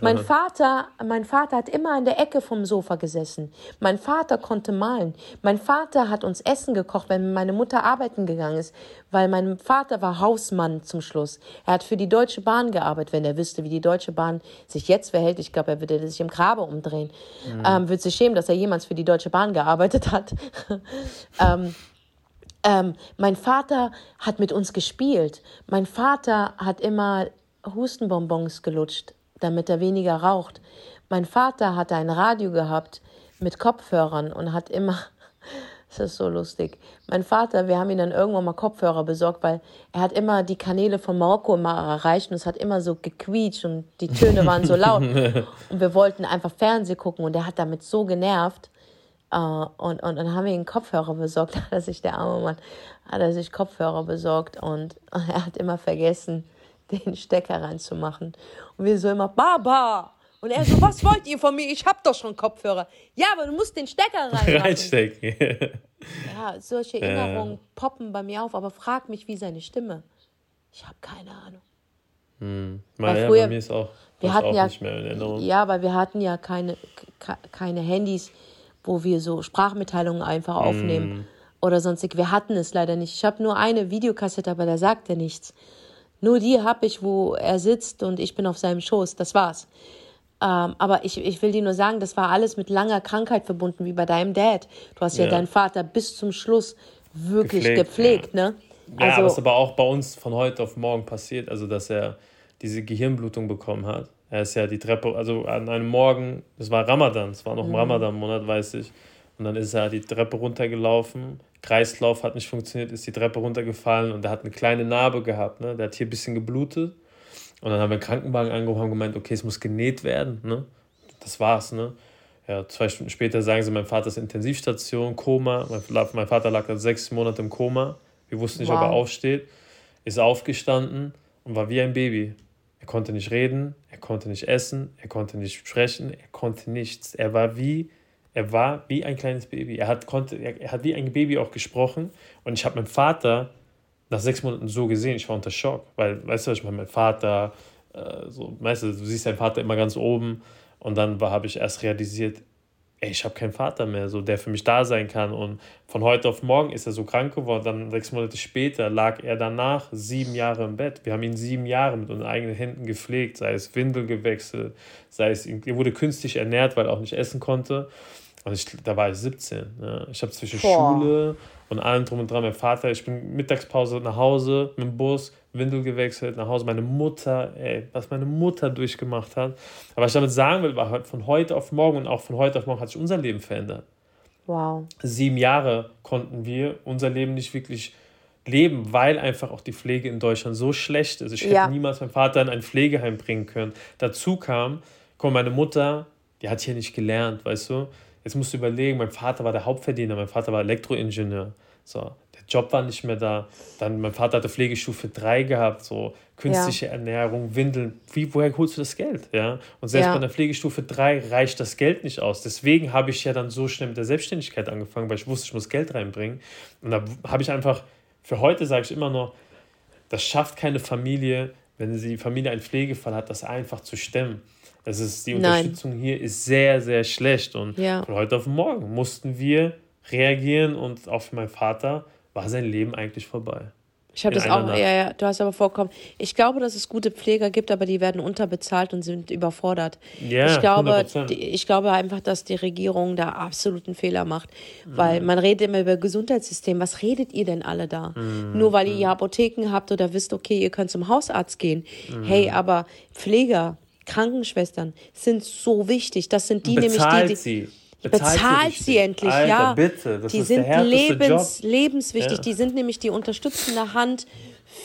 Speaker 2: Mein Vater, mein Vater hat immer an der Ecke vom Sofa gesessen. Mein Vater konnte malen. Mein Vater hat uns Essen gekocht, wenn meine Mutter arbeiten gegangen ist, weil mein Vater war Hausmann zum Schluss. Er hat für die Deutsche Bahn gearbeitet. Wenn er wüsste, wie die Deutsche Bahn sich jetzt verhält, ich glaube, er würde sich im Grabe umdrehen. Ähm, würde sich schämen, dass er jemals für die Deutsche Bahn gearbeitet hat. [LAUGHS] ähm, ähm, mein Vater hat mit uns gespielt. Mein Vater hat immer Hustenbonbons gelutscht, damit er weniger raucht. Mein Vater hatte ein Radio gehabt mit Kopfhörern und hat immer, [LAUGHS] das ist so lustig. Mein Vater, wir haben ihm dann irgendwann mal Kopfhörer besorgt, weil er hat immer die Kanäle von Marokko immer erreicht und es hat immer so gequietscht und die Töne waren so laut. [LAUGHS] Und wir wollten einfach Fernsehen gucken und er hat damit so genervt. Äh, und, und dann haben wir ihm Kopfhörer besorgt, [LAUGHS] hat er sich, der arme Mann, hat er sich Kopfhörer besorgt und er hat immer vergessen, den Stecker reinzumachen. Und wir so immer, Baba! Und er so, was wollt ihr von mir? Ich hab doch schon Kopfhörer. Ja, aber du musst den Stecker [LAUGHS] reinmachen.
Speaker 1: Reinstecken.
Speaker 2: Ja, solche Erinnerungen poppen bei mir auf, aber frag mich, wie seine Stimme. Ich habe keine Ahnung.
Speaker 1: Weil ja,
Speaker 2: früher-
Speaker 1: bei mir ist auch,
Speaker 2: wir hatten
Speaker 1: auch
Speaker 2: ja-
Speaker 1: nicht mehr in Erinnerung.
Speaker 2: Ja, weil wir hatten ja keine, ke- keine Handys, wo wir so Sprachmitteilungen einfach aufnehmen oder sonstig. Wir hatten es leider nicht. Ich habe nur eine Videokassette, aber da sagt er nichts. Nur die habe ich, wo er sitzt und ich bin auf seinem Schoß. Das war's. Ähm, aber ich, ich will dir nur sagen, das war alles mit langer Krankheit verbunden, wie bei deinem Dad. Du hast ja,
Speaker 1: Ja.
Speaker 2: deinen Vater bis zum Schluss wirklich
Speaker 1: Gepflegt,
Speaker 2: gepflegt, ne?
Speaker 1: Ja,
Speaker 2: Also,
Speaker 1: was aber auch bei uns von heute auf morgen passiert, also dass er diese Gehirnblutung bekommen hat. Er ist ja die Treppe, also an einem Morgen, das war Ramadan, es war noch im Ramadan-Monat, weiß ich. Und dann ist er die Treppe runtergelaufen, Kreislauf hat nicht funktioniert, ist die Treppe runtergefallen und er hat eine kleine Narbe gehabt. Ne? Der hat hier ein bisschen geblutet. Und dann haben wir einen Krankenwagen angerufen und gemeint, okay, es muss genäht werden. Ne? Das war's. Ne? Ja, zwei Stunden später sagen sie, mein Vater ist Intensivstation, Koma. Mein, mein Vater lag dann sechs Monate im Koma. Wir wussten nicht, ob er
Speaker 2: Wow.
Speaker 1: aufsteht. Ist aufgestanden und war wie ein Baby. Er konnte nicht reden, er konnte nicht essen, er konnte nicht sprechen, er konnte nichts. Er war wie, er war wie ein kleines Baby. Er hat, konnte, er, er hat wie ein Baby auch gesprochen. Und ich habe meinen Vater nach sechs Monaten so gesehen, ich war unter Schock. Weil, weißt du, ich meine, mein Vater, äh, so, weißt du, du siehst deinen Vater immer ganz oben. Und dann habe ich erst realisiert, ey, ich habe keinen Vater mehr, so, der für mich da sein kann. Und von heute auf morgen ist er so krank geworden. Dann sechs Monate später lag er danach sieben Jahre im Bett. Wir haben ihn sieben Jahre mit unseren eigenen Händen gepflegt, sei es Windel gewechselt, sei es, er wurde künstlich ernährt, weil er auch nicht essen konnte. Und ich, da war ich 17. Ja. Ich habe zwischen
Speaker 2: Boah.
Speaker 1: Schule und allem drum und dran, mein Vater, ich bin Mittagspause nach Hause mit dem Bus, Windel gewechselt, nach Hause. Meine Mutter, ey, was meine Mutter durchgemacht hat. Aber was ich damit sagen will, war von heute auf morgen und auch von heute auf morgen hat sich unser Leben verändert.
Speaker 2: wow.
Speaker 1: Sieben Jahre konnten wir unser Leben nicht wirklich leben, weil einfach auch die Pflege in Deutschland so schlecht ist. Ich hätte
Speaker 2: Ja.
Speaker 1: niemals meinen Vater in ein Pflegeheim bringen können. Dazu kam, mal, meine Mutter, die hat hier nicht gelernt, weißt du? Jetzt musst du überlegen, mein Vater war der Hauptverdiener, mein Vater war Elektroingenieur. So, der Job war nicht mehr da. Dann, mein Vater hatte Pflegestufe 3 gehabt, so künstliche Ernährung, Windeln. Wie, woher holst du das Geld? Ja? Und selbst
Speaker 2: Ja.
Speaker 1: bei der Pflegestufe 3 reicht das Geld nicht aus. Deswegen habe ich ja dann so schnell mit der Selbstständigkeit angefangen, weil ich wusste, ich muss Geld reinbringen. Und da habe ich einfach, für heute sage ich immer noch, das schafft keine Familie, wenn die Familie einen Pflegefall hat, das einfach zu stemmen. Das ist, die
Speaker 2: Nein.
Speaker 1: Unterstützung hier ist sehr, sehr schlecht. Und
Speaker 2: Ja.
Speaker 1: von heute auf morgen mussten wir reagieren und auch für meinen Vater war sein Leben eigentlich vorbei.
Speaker 2: Ich habe das auch,
Speaker 1: Nacht.
Speaker 2: ja, ja, du hast aber vollkommen. Ich glaube, dass es gute Pfleger gibt, aber die werden unterbezahlt und sind überfordert.
Speaker 1: Ja,
Speaker 2: ich glaube,
Speaker 1: 100%.
Speaker 2: die, ich glaube einfach, dass die Regierung da absoluten Fehler macht,
Speaker 1: Mhm.
Speaker 2: weil man redet immer über Gesundheitssystem. Was redet ihr denn alle da?
Speaker 1: Mhm.
Speaker 2: Nur weil ihr hier Apotheken habt oder wisst, okay, ihr könnt zum Hausarzt gehen.
Speaker 1: Mhm.
Speaker 2: Hey, aber Pfleger, Krankenschwestern sind so wichtig. Das sind die
Speaker 1: Bezahlt
Speaker 2: nämlich die, die
Speaker 1: sie.
Speaker 2: Bezahlt
Speaker 1: richtig.
Speaker 2: sie endlich,
Speaker 1: Alter,
Speaker 2: ja.
Speaker 1: bitte. Das
Speaker 2: die
Speaker 1: ist
Speaker 2: sind
Speaker 1: der
Speaker 2: lebens,
Speaker 1: Job.
Speaker 2: lebenswichtig.
Speaker 1: Ja.
Speaker 2: Die sind nämlich die unterstützende Hand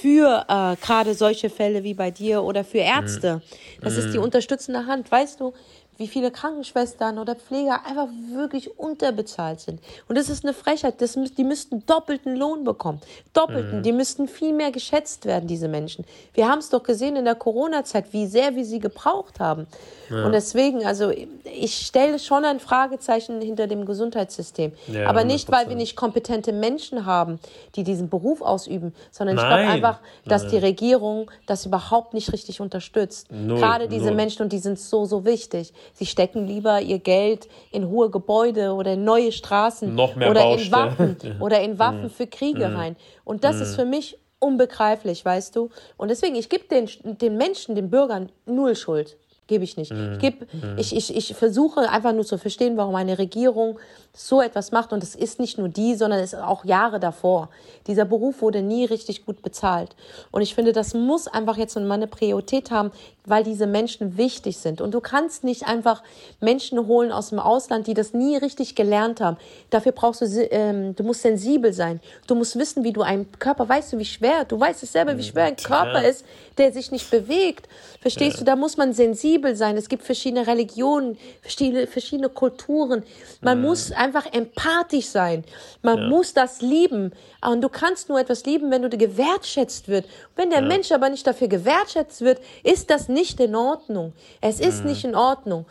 Speaker 2: für äh, gerade solche Fälle wie bei dir oder für Ärzte. Das ist die
Speaker 1: Mhm.
Speaker 2: unterstützende Hand. Weißt du, wie viele Krankenschwestern oder Pfleger einfach wirklich unterbezahlt sind. Und das ist eine Frechheit. Das, die müssten doppelten Lohn bekommen. Doppelten. Mhm. Die müssten viel mehr geschätzt werden, diese Menschen. Wir haben es doch gesehen in der Corona-Zeit, wie sehr wir sie gebraucht haben. Ja. Und deswegen, also ich stelle schon ein Fragezeichen hinter dem Gesundheitssystem. Ja, Aber nicht, weil wir nicht kompetente Menschen haben, die diesen Beruf ausüben, sondern Nein. ich glaube einfach, dass Nein. die Regierung das überhaupt nicht richtig unterstützt. Null, Gerade diese null. Menschen, und die sind so, so wichtig. Sie stecken lieber ihr Geld in hohe Gebäude oder in neue Straßen Noch mehr oder in Waffen [LAUGHS] oder in Waffen für Kriege mhm. rein. Und das ist mhm. für mich unbegreiflich, weißt du? Und deswegen, ich gebe den, den Menschen, den Bürgern null Schuld. Gebe ich nicht. Mhm. Ich, geb, mhm. ich, ich, ich versuche einfach nur zu verstehen, warum eine Regierung so etwas macht. Und es ist nicht nur die, sondern es ist auch Jahre davor. Dieser Beruf wurde nie richtig gut bezahlt. Und ich finde, das muss einfach jetzt mal eine Priorität haben, weil diese Menschen wichtig sind. Und du kannst nicht einfach Menschen holen aus dem Ausland, die das nie richtig gelernt haben. Dafür brauchst du, ähm, du musst sensibel sein. Du musst wissen, wie du einen Körper, weißt du, wie schwer, du weißt es selber, wie schwer ein Körper ist, der sich nicht bewegt. Verstehst ja. du? Da muss man sensibel sein. Es gibt verschiedene Religionen, verschiedene, verschiedene Kulturen. Man ja. muss einfach empathisch sein. Man muss das lieben. Und du kannst nur etwas lieben, wenn du gewertschätzt wird. Wenn der Mensch aber nicht dafür gewertschätzt wird, ist das nicht in Ordnung. Es ist mhm. nicht in Ordnung.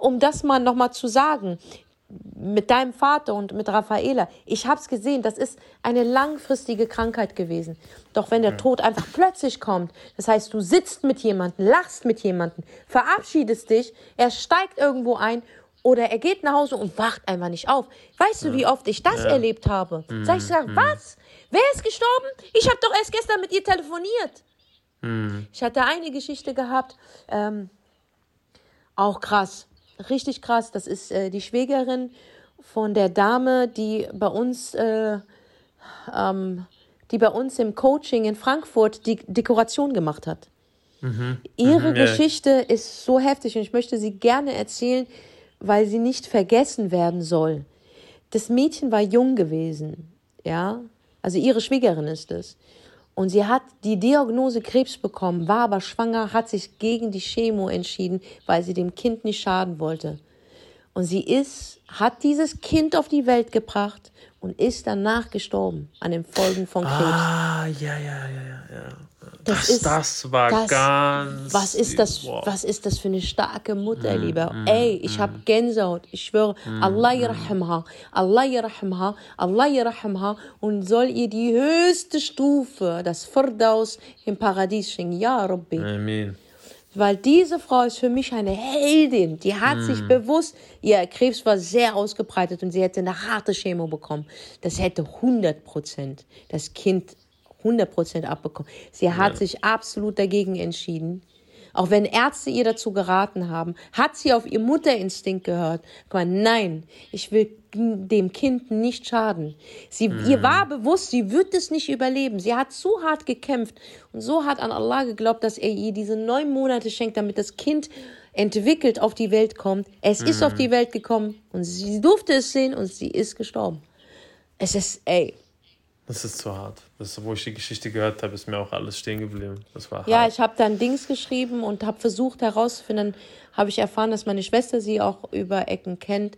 Speaker 2: Um das mal nochmal zu sagen, mit deinem Vater und mit Raffaela, ich habe es gesehen, das ist eine langfristige Krankheit gewesen. Doch wenn der Tod einfach plötzlich kommt, das heißt, du sitzt mit jemandem, lachst mit jemandem, verabschiedest dich, er steigt irgendwo ein oder er geht nach Hause und wacht einfach nicht auf. Weißt du, wie oft ich das ja. erlebt habe? Mhm. Sag ich, sag, mhm. was? Wer ist gestorben? Ich habe doch erst gestern mit ihr telefoniert. Mhm. Ich hatte eine Geschichte gehabt, ähm, auch krass, richtig krass. Das ist äh, die Schwägerin von der Dame, die bei uns, äh, ähm, die bei uns im Coaching in Frankfurt die Dekoration gemacht hat. Mhm. Ihre mhm, Geschichte ja. ist so heftig und ich möchte sie gerne erzählen, weil sie nicht vergessen werden soll. Das Mädchen war jung gewesen, ja, also ihre Schwiegerin ist es. Und sie hat die Diagnose Krebs bekommen, war aber schwanger, hat sich gegen die Chemo entschieden, weil sie dem Kind nicht schaden wollte. Und sie ist, hat dieses Kind auf die Welt gebracht und ist danach gestorben an den Folgen von Krebs.
Speaker 1: Ah, ja, ja, ja, ja. Das, das, ist, das war das, ganz.
Speaker 2: Was ist das? Wow. Was ist das für eine starke Mutter, mm, lieber? Mm, Ey, ich mm. habe Gänsehaut. Ich schwöre, mm, Allah yarhamha, Allah yarhamha, Allah yarhamha und soll ihr die höchste Stufe, das Firdaus im Paradies schenken. Ja, Rabbi. Amen. Weil diese Frau ist für mich eine Heldin. Die hat mm. sich bewusst, ihr Krebs war sehr ausgebreitet und sie hätte eine harte Chemo bekommen. Das hätte 100 Prozent das Kind 100% abbekommen. Sie hat ja. sich absolut dagegen entschieden. Auch wenn Ärzte ihr dazu geraten haben, hat sie auf ihr Mutterinstinkt gehört. Mal, nein, ich will dem Kind nicht schaden. Sie, mhm. Ihr war bewusst, sie wird es nicht überleben. Sie hat so hart gekämpft und so hart an Allah geglaubt, dass er ihr diese neun Monate schenkt, damit das Kind entwickelt auf die Welt kommt. Es mhm. ist auf die Welt gekommen und sie durfte es sehen und sie ist gestorben. Es ist, ey,
Speaker 1: das ist zu hart. Das, wo ich die Geschichte gehört habe, ist mir auch alles stehen geblieben. Das war
Speaker 2: ja, hart. ich habe dann Dings geschrieben und habe versucht herauszufinden, habe ich erfahren, dass meine Schwester sie auch über Ecken kennt.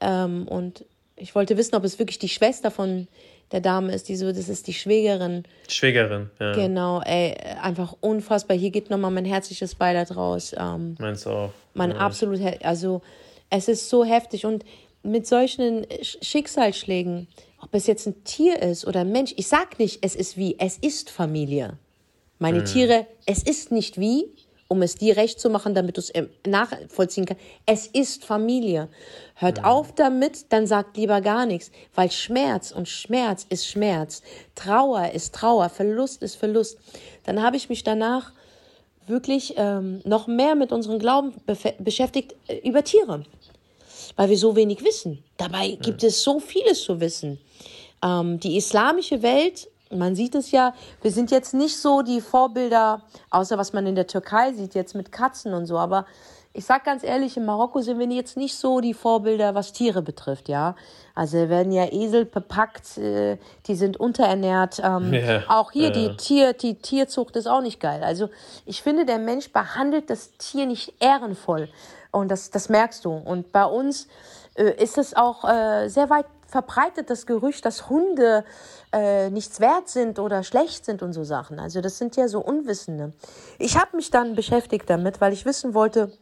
Speaker 2: Ähm, und ich wollte wissen, ob es wirklich die Schwester von der Dame ist, die so, das ist die Schwägerin.
Speaker 1: Schwägerin, ja.
Speaker 2: Genau, ey, einfach unfassbar. Hier geht nochmal mein herzliches Beileid raus. Ähm,
Speaker 1: Meinst du auch?
Speaker 2: Mein ja. absolut, also es ist so heftig und mit solchen Schicksalsschlägen ob es jetzt ein Tier ist oder ein Mensch, ich sag nicht, es ist wie, es ist Familie. Meine mhm. Tiere, es ist nicht wie, um es dir recht zu machen, damit du es nachvollziehen kannst. Es ist Familie. Hört mhm. auf damit, dann sagt lieber gar nichts, weil Schmerz und Schmerz ist Schmerz. Trauer ist Trauer, Verlust ist Verlust. Dann habe ich mich danach wirklich ähm, noch mehr mit unserem Glauben beschäftigt äh, über Tiere, weil wir so wenig wissen. Dabei gibt es so vieles zu wissen. Ähm, die islamische Welt, man sieht es ja, wir sind jetzt nicht so die Vorbilder, außer was man in der Türkei sieht, jetzt mit Katzen und so, aber ich sag ganz ehrlich, in Marokko sind wir jetzt nicht so die Vorbilder, was Tiere betrifft, ja. Also werden ja Esel bepackt, äh, die sind unterernährt. Ähm, ja, auch hier ja. die Tier, die Tierzucht ist auch nicht geil. Also ich finde, der Mensch behandelt das Tier nicht ehrenvoll. Und das, das merkst du. Und bei uns äh, ist es auch äh, sehr weit verbreitet, das Gerücht, dass Hunde äh, nichts wert sind oder schlecht sind und so Sachen. Also das sind ja so Unwissende. Ich habe mich dann beschäftigt damit, weil ich wissen wollte,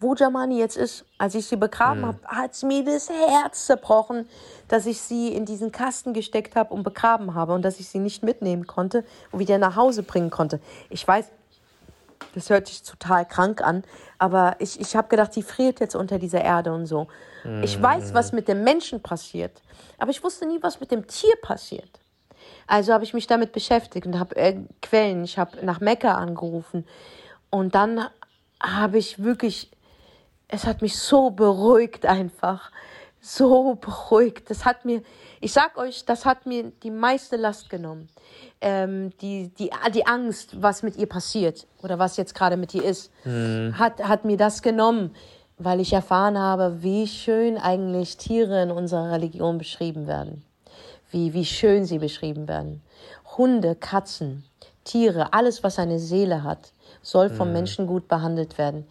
Speaker 2: wo Jamani jetzt ist. Als ich sie begraben mhm. habe, hat es mir das Herz zerbrochen, dass ich sie in diesen Kasten gesteckt habe und begraben habe und dass ich sie nicht mitnehmen konnte und wieder nach Hause bringen konnte. Ich weiß, das hört sich total krank an, aber ich, ich habe gedacht, die friert jetzt unter dieser Erde und so. Mhm. Ich weiß, was mit dem Menschen passiert, aber ich wusste nie, was mit dem Tier passiert. Also habe ich mich damit beschäftigt und habe äh, Quellen, ich habe nach Mekka angerufen und dann habe ich wirklich, es hat mich so beruhigt einfach, so [LAUGHS] beruhigt. Das hat mir, ich sag euch, das hat mir die meiste Last genommen. Ähm, die, die, die Angst, was mit ihr passiert oder was jetzt gerade mit ihr ist, mhm. hat, hat mir das genommen, weil ich erfahren habe, wie schön eigentlich Tiere in unserer Religion beschrieben werden. Wie, wie schön sie beschrieben werden. Hunde, Katzen, Tiere, alles, was eine Seele hat, soll vom mhm. Menschen gut behandelt werden.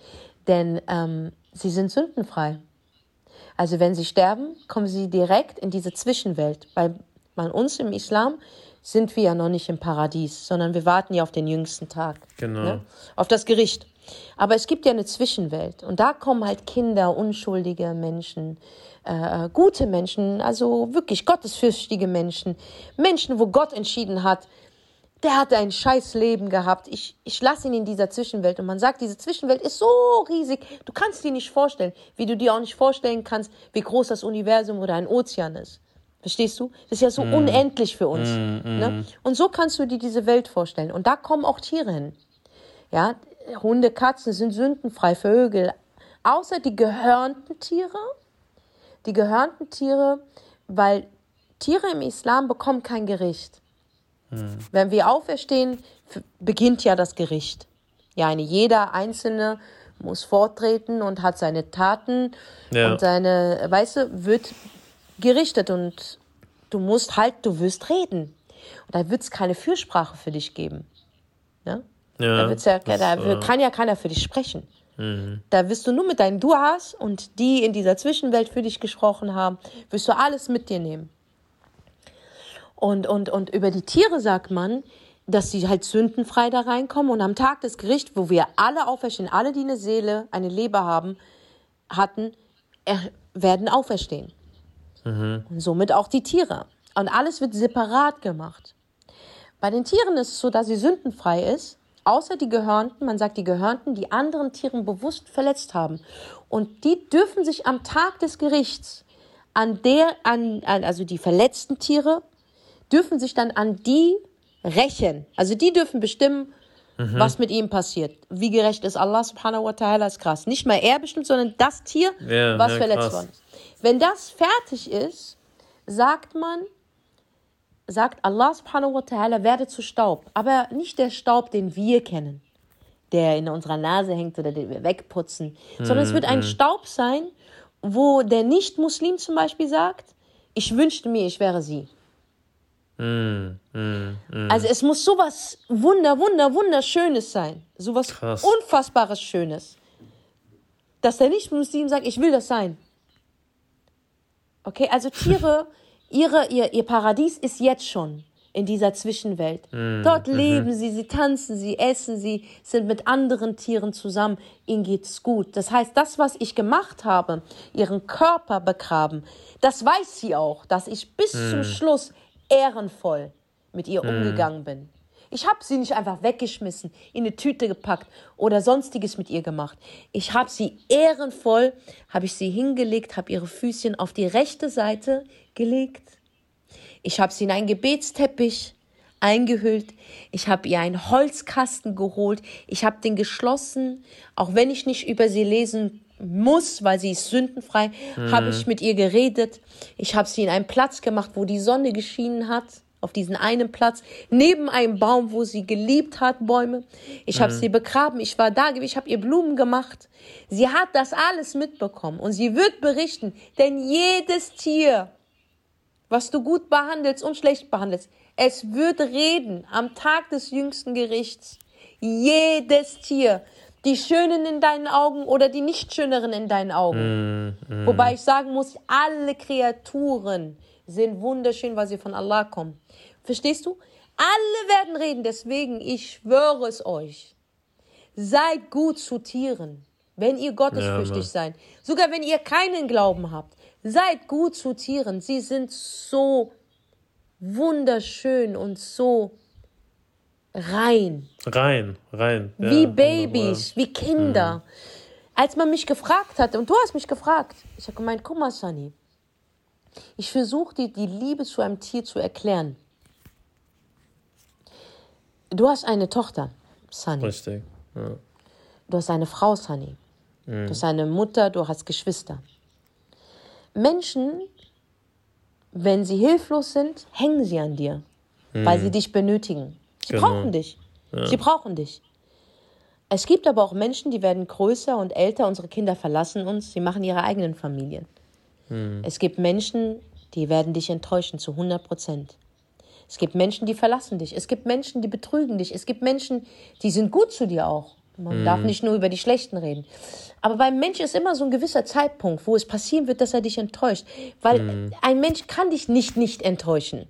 Speaker 2: Denn ähm, sie sind sündenfrei. Also wenn sie sterben, kommen sie direkt in diese Zwischenwelt. Bei, uns im Islam sind wir ja noch nicht im Paradies, sondern wir warten ja auf den jüngsten Tag. Genau. Ne? Auf das Gericht. Aber es gibt ja eine Zwischenwelt. Und da kommen halt Kinder, unschuldige Menschen, äh, gute Menschen, also wirklich gottesfürchtige Menschen, Menschen, wo Gott entschieden hat, der hat ein scheiß Leben gehabt. Ich, ich lasse ihn in dieser Zwischenwelt. Und man sagt, diese Zwischenwelt ist so riesig. Du kannst dir nicht vorstellen, wie du dir auch nicht vorstellen kannst, wie groß das Universum oder ein Ozean ist. Verstehst du? Das ist ja so mm. unendlich für uns. Mm, mm. Ne? Und so kannst du dir diese Welt vorstellen. Und da kommen auch Tiere hin. Ja, Hunde, Katzen sind sündenfrei, Vögel. Außer die gehörnten Tiere. Die gehörnten Tiere, weil Tiere im Islam bekommen kein Gericht. Mhm. Wenn wir auferstehen, beginnt ja das Gericht. Ja, eine, jeder Einzelne muss vortreten und hat seine Taten ja. und seine, weißt du, wird gerichtet und du musst halt, du wirst reden. Und da wird es keine Fürsprache für dich geben. Ne? Ja, da, wird's ja, das, da äh, kann ja keiner für dich sprechen. Mhm. Da wirst du nur mit deinen Duas und die in dieser Zwischenwelt für dich gesprochen haben, wirst du alles mit dir nehmen. Und, und, und über die Tiere sagt man, dass sie halt sündenfrei da reinkommen und am Tag des Gerichts, wo wir alle auferstehen, alle, die eine Seele, eine Leber haben, hatten, werden auferstehen. Mhm. Und somit auch die Tiere. Und alles wird separat gemacht. Bei den Tieren ist es so, dass sie sündenfrei ist, außer die Gehörnten, man sagt die Gehörnten, die anderen Tieren bewusst verletzt haben. Und die dürfen sich am Tag des Gerichts an der, an, also die verletzten Tiere dürfen sich dann an die rächen. Also die dürfen bestimmen, mhm. was mit ihm passiert. Wie gerecht ist Allah subhanahu wa ta'ala ist krass. Nicht mal er bestimmt, sondern das Tier, ja, was ja, verletzt worden ist. Wenn das fertig ist, sagt man, sagt Allah subhanahu wa ta'ala, werde zu Staub. Aber nicht der Staub, den wir kennen, der in unserer Nase hängt oder den wir wegputzen, mhm. sondern es wird ein mhm. Staub sein, wo der Nicht-Muslim zum Beispiel sagt, ich wünschte mir, ich wäre sie. Mm, mm, mm. Also es muss sowas wunder, wunder, wunderschönes sein. Sowas Krass. unfassbares Schönes. Dass der Nicht-Muslim sagt, ich will das sein. Okay, also Tiere, [LAUGHS] ihre, ihr, ihr Paradies ist jetzt schon in dieser Zwischenwelt. Mm, Dort mhm. leben sie, sie tanzen, sie essen, sie sind mit anderen Tieren zusammen. Ihnen geht's gut. Das heißt, das, was ich gemacht habe, ihren Körper begraben, das weiß sie auch, dass ich bis mm. zum Schluss ehrenvoll mit ihr mhm. umgegangen bin. Ich habe sie nicht einfach weggeschmissen, in eine Tüte gepackt oder sonstiges mit ihr gemacht. Ich habe sie ehrenvoll, habe ich sie hingelegt, habe ihre Füßchen auf die rechte Seite gelegt. Ich habe sie in einen Gebetsteppich eingehüllt. Ich habe ihr einen Holzkasten geholt. Ich habe den geschlossen, auch wenn ich nicht über sie lesen muss, weil sie ist sündenfrei, mhm. habe ich mit ihr geredet. Ich habe sie in einen Platz gemacht, wo die Sonne geschienen hat, auf diesen einen Platz, neben einem Baum, wo sie geliebt hat, Bäume. Ich habe mhm. sie begraben, ich war da, ich habe ihr Blumen gemacht. Sie hat das alles mitbekommen und sie wird berichten, denn jedes Tier, was du gut behandelst und schlecht behandelst, es wird reden am Tag des jüngsten Gerichts. Jedes Tier Die schönen in deinen Augen oder die nicht schöneren in deinen Augen.
Speaker 1: Mm,
Speaker 2: Wobei ich sagen muss, alle Kreaturen sind wunderschön, weil sie von Allah kommen. Verstehst du? Alle werden reden, deswegen, ich schwöre es euch. Seid gut zu Tieren, wenn ihr gottesfürchtig
Speaker 1: Ja,
Speaker 2: seid. Sogar wenn ihr keinen Glauben habt. Seid gut zu Tieren. Sie sind so wunderschön und so rein.
Speaker 1: Rein, rein. Ja,
Speaker 2: Wie. Babys, wie Kinder. Als man mich gefragt hatte, und du hast mich gefragt, ich habe gemeint, guck mal, Sunny, ich versuche dir die Liebe zu einem Tier zu erklären. Du hast eine Tochter, Sunny.
Speaker 1: Richtig. Ja.
Speaker 2: Du hast eine Frau, Sunny. Du hast eine Mutter, du hast Geschwister. Menschen, wenn sie hilflos sind, hängen sie an dir, weil sie dich benötigen. Sie
Speaker 1: Genau.
Speaker 2: brauchen dich. Sie brauchen dich. Es gibt aber auch Menschen, die werden größer und älter, unsere Kinder verlassen uns, sie machen ihre eigenen Familien. Es gibt Menschen, die werden dich enttäuschen zu 100 Prozent. Es gibt Menschen, die verlassen dich. Es gibt Menschen, die betrügen dich. Es gibt Menschen, die sind gut zu dir auch. Man darf nicht nur über die Schlechten reden. Aber beim Mensch ist immer so ein gewisser Zeitpunkt, wo es passieren wird, dass er dich enttäuscht. Weil ein Mensch kann dich nicht nicht enttäuschen.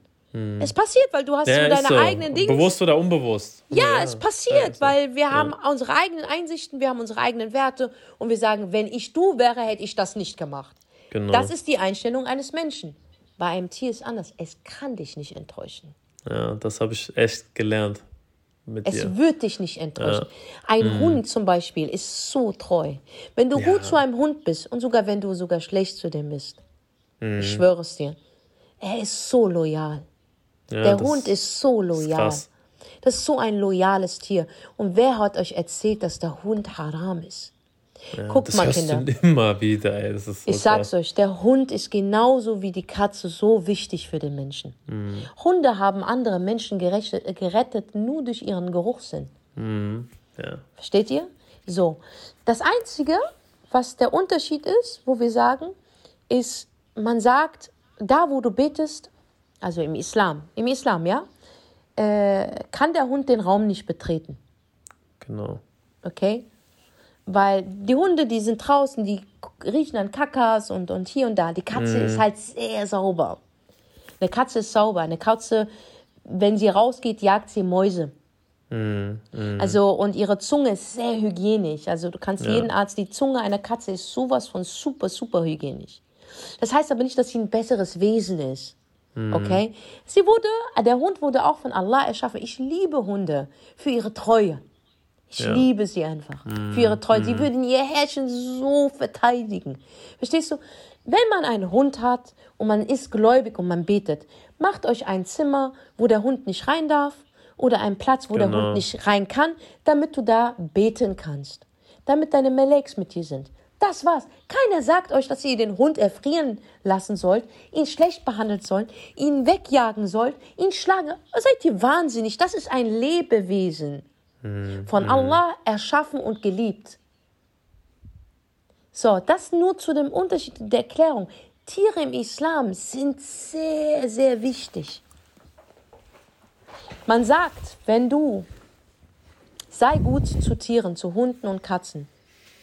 Speaker 2: Es passiert, weil du hast
Speaker 1: Ja,
Speaker 2: so deine
Speaker 1: so.
Speaker 2: eigenen Dinge.
Speaker 1: Bewusst oder unbewusst.
Speaker 2: Ja, es passiert,
Speaker 1: so.
Speaker 2: weil wir haben unsere eigenen Einsichten, wir haben unsere eigenen Werte und wir sagen, wenn ich du wäre, hätte ich das nicht gemacht.
Speaker 1: Genau.
Speaker 2: Das ist die Einstellung eines Menschen. Bei einem Tier ist anders. Es kann dich nicht enttäuschen.
Speaker 1: Ja, das habe ich echt gelernt mit
Speaker 2: Es
Speaker 1: dir.
Speaker 2: wird dich nicht enttäuschen. Ein Hund zum Beispiel ist so treu. Wenn du gut zu einem Hund bist und sogar wenn du sogar schlecht zu dem bist, ich schwöre es dir, er ist so loyal.
Speaker 1: Ja,
Speaker 2: Der Hund ist so loyal.
Speaker 1: krass.
Speaker 2: Das ist so ein loyales Tier. Und wer hat euch erzählt, dass der Hund haram ist?
Speaker 1: Ja,
Speaker 2: Guckt mal, Kinder.
Speaker 1: immer wieder, ey. Ist so
Speaker 2: Ich sag's
Speaker 1: krass.
Speaker 2: euch, der Hund ist genauso wie die Katze so wichtig für den Menschen.
Speaker 1: Mhm.
Speaker 2: Hunde haben andere Menschen gerettet, gerettet nur durch ihren Geruchssinn.
Speaker 1: Ja.
Speaker 2: Versteht ihr? So. Das Einzige, was der Unterschied ist, wo wir sagen, ist, man sagt, da wo du betest, also im Islam, im Islam, ja, äh, kann der Hund den Raum nicht betreten.
Speaker 1: Genau.
Speaker 2: Okay? Weil die Hunde, die sind draußen, die riechen an Kakas und, und hier und da. Die Katze ist halt sehr sauber. Eine Katze ist sauber. Eine Katze, wenn sie rausgeht, jagt sie Mäuse. Also, und ihre Zunge ist sehr hygienisch. Also, du kannst jeden Arzt, die Zunge einer Katze ist sowas von super, super hygienisch. Das heißt aber nicht, dass sie ein besseres Wesen ist. Okay? Sie wurde, der Hund wurde auch von Allah erschaffen. Ich liebe Hunde für ihre Treue. Ich
Speaker 1: Ja.
Speaker 2: liebe sie einfach für ihre Treue. Sie würden ihr Herrchen so verteidigen. Verstehst du? Wenn man einen Hund hat und man ist gläubig und man betet, macht euch ein Zimmer, wo der Hund nicht rein darf oder einen Platz, wo der
Speaker 1: Genau.
Speaker 2: Hund nicht rein kann, damit du da beten kannst. Damit deine Meleks mit dir sind. Das war's. Keiner sagt euch, dass ihr den Hund erfrieren lassen sollt, ihn schlecht behandeln sollt, ihn wegjagen sollt, ihn schlagen. Seid ihr wahnsinnig? Das ist ein Lebewesen. Von Allah erschaffen und geliebt. So, das nur zu dem Unterschied der Erklärung. Tiere im Islam sind sehr, sehr wichtig. Man sagt, wenn du sei gut zu Tieren, zu Hunden und Katzen.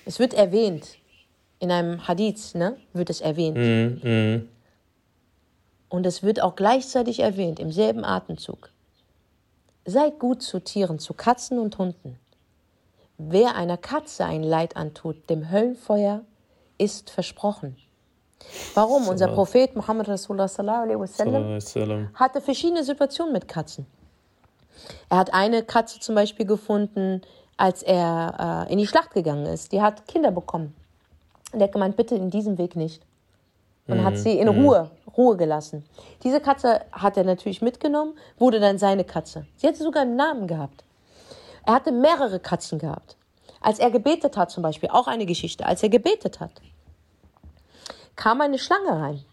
Speaker 2: Es wird erwähnt, in einem Hadith, ne, wird es erwähnt.
Speaker 1: Mhm.
Speaker 2: Und es wird auch gleichzeitig erwähnt, im selben Atemzug. Seid gut zu Tieren, zu Katzen und Hunden. Wer einer Katze ein Leid antut, dem Höllenfeuer ist versprochen. Warum? Unser. Prophet Muhammad Rasulullah wasallam hatte verschiedene Situationen mit Katzen. Er hat eine Katze zum Beispiel gefunden, als er äh, in die Schlacht gegangen ist. Die hat Kinder bekommen. Und er hat gemeint, bitte in diesem Weg nicht. Und hat sie in Ruhe, Ruhe gelassen. Diese Katze hat er natürlich mitgenommen, wurde dann seine Katze. Sie hatte sogar einen Namen gehabt. Er hatte mehrere Katzen gehabt. Als er gebetet hat zum Beispiel, auch eine Geschichte, als er gebetet hat, kam eine Schlange rein.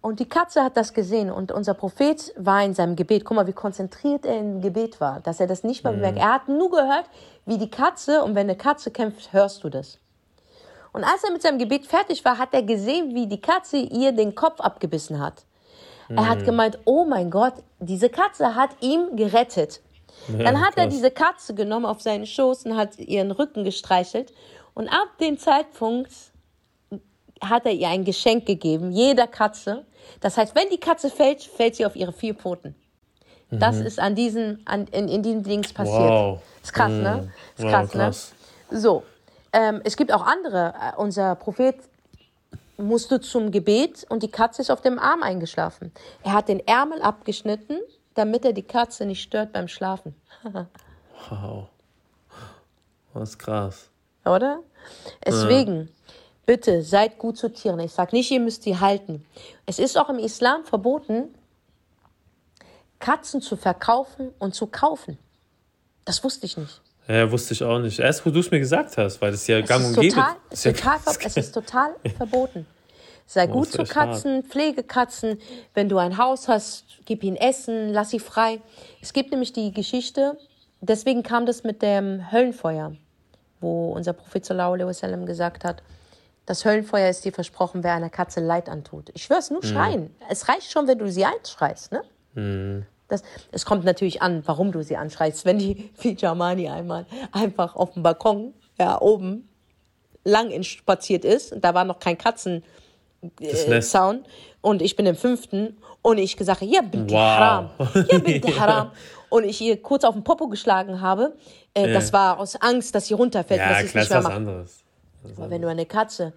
Speaker 2: Und die Katze hat das gesehen und unser Prophet war in seinem Gebet. Guck mal, wie konzentriert er im Gebet war, dass er das nicht mal bemerkt. Er hat nur gehört, wie die Katze, und wenn eine Katze kämpft, hörst du das. Und als er mit seinem Gebet fertig war, hat er gesehen, wie die Katze ihr den Kopf abgebissen hat. Er hat gemeint, oh mein Gott, diese Katze hat ihm gerettet. Ja, Dann hat krass. er diese Katze genommen auf seinen Schoß und hat ihren Rücken gestreichelt. Und ab dem Zeitpunkt hat er ihr ein Geschenk gegeben, jeder Katze. Das heißt, wenn die Katze fällt, fällt sie auf ihre vier Pfoten. Das mhm. ist an diesen, an, in, in diesen Dings passiert. Wow. Ist krass, ne? mhm. ne? Ist krass, wow, krass. ne? So. Ähm, es gibt auch andere. Äh, unser Prophet musste zum Gebet und die Katze ist auf dem Arm eingeschlafen. Er hat den Ärmel abgeschnitten, damit er die Katze nicht stört beim Schlafen. [LAUGHS]
Speaker 1: wow. Was krass.
Speaker 2: Oder? Deswegen, ja. bitte seid gut zu Tieren. Ich sage nicht, ihr müsst sie halten. Es ist auch im Islam verboten, Katzen zu verkaufen und zu kaufen. Das wusste ich nicht.
Speaker 1: Ja, wusste ich auch nicht. Erst, wo du es mir gesagt hast, weil das ja es gang und gäbe
Speaker 2: ist. Total, [LAUGHS] es ist total verboten. Sei oh, gut zu Katzen, hart. pflege Katzen. Wenn du ein Haus hast, gib ihnen Essen, lass sie frei. Es gibt nämlich die Geschichte, deswegen kam das mit dem Höllenfeuer, wo unser Prophet sallallahu alaihi wasallam gesagt hat, das Höllenfeuer ist dir versprochen, wer einer Katze Leid antut. Ich schwör's, nur mhm. schreien. Mhm. Es reicht schon, wenn du sie einschreist, ne? Mhm. Das, es kommt natürlich an, warum du sie anschreist. Wenn die [LAUGHS] wie Jamani einmal einfach auf dem Balkon, ja, oben lang spaziert ist, und da war noch kein Katzenzaun, äh, und ich bin im fünften, und ich gesagt habe, ja, bin wow. haram, [LAUGHS] ja, bin haram. Und ich ihr kurz auf den Popo geschlagen habe, äh, ja. das war aus Angst, dass sie runterfällt. Ja, dass klar, ist was anderes. Aber wenn du eine Katze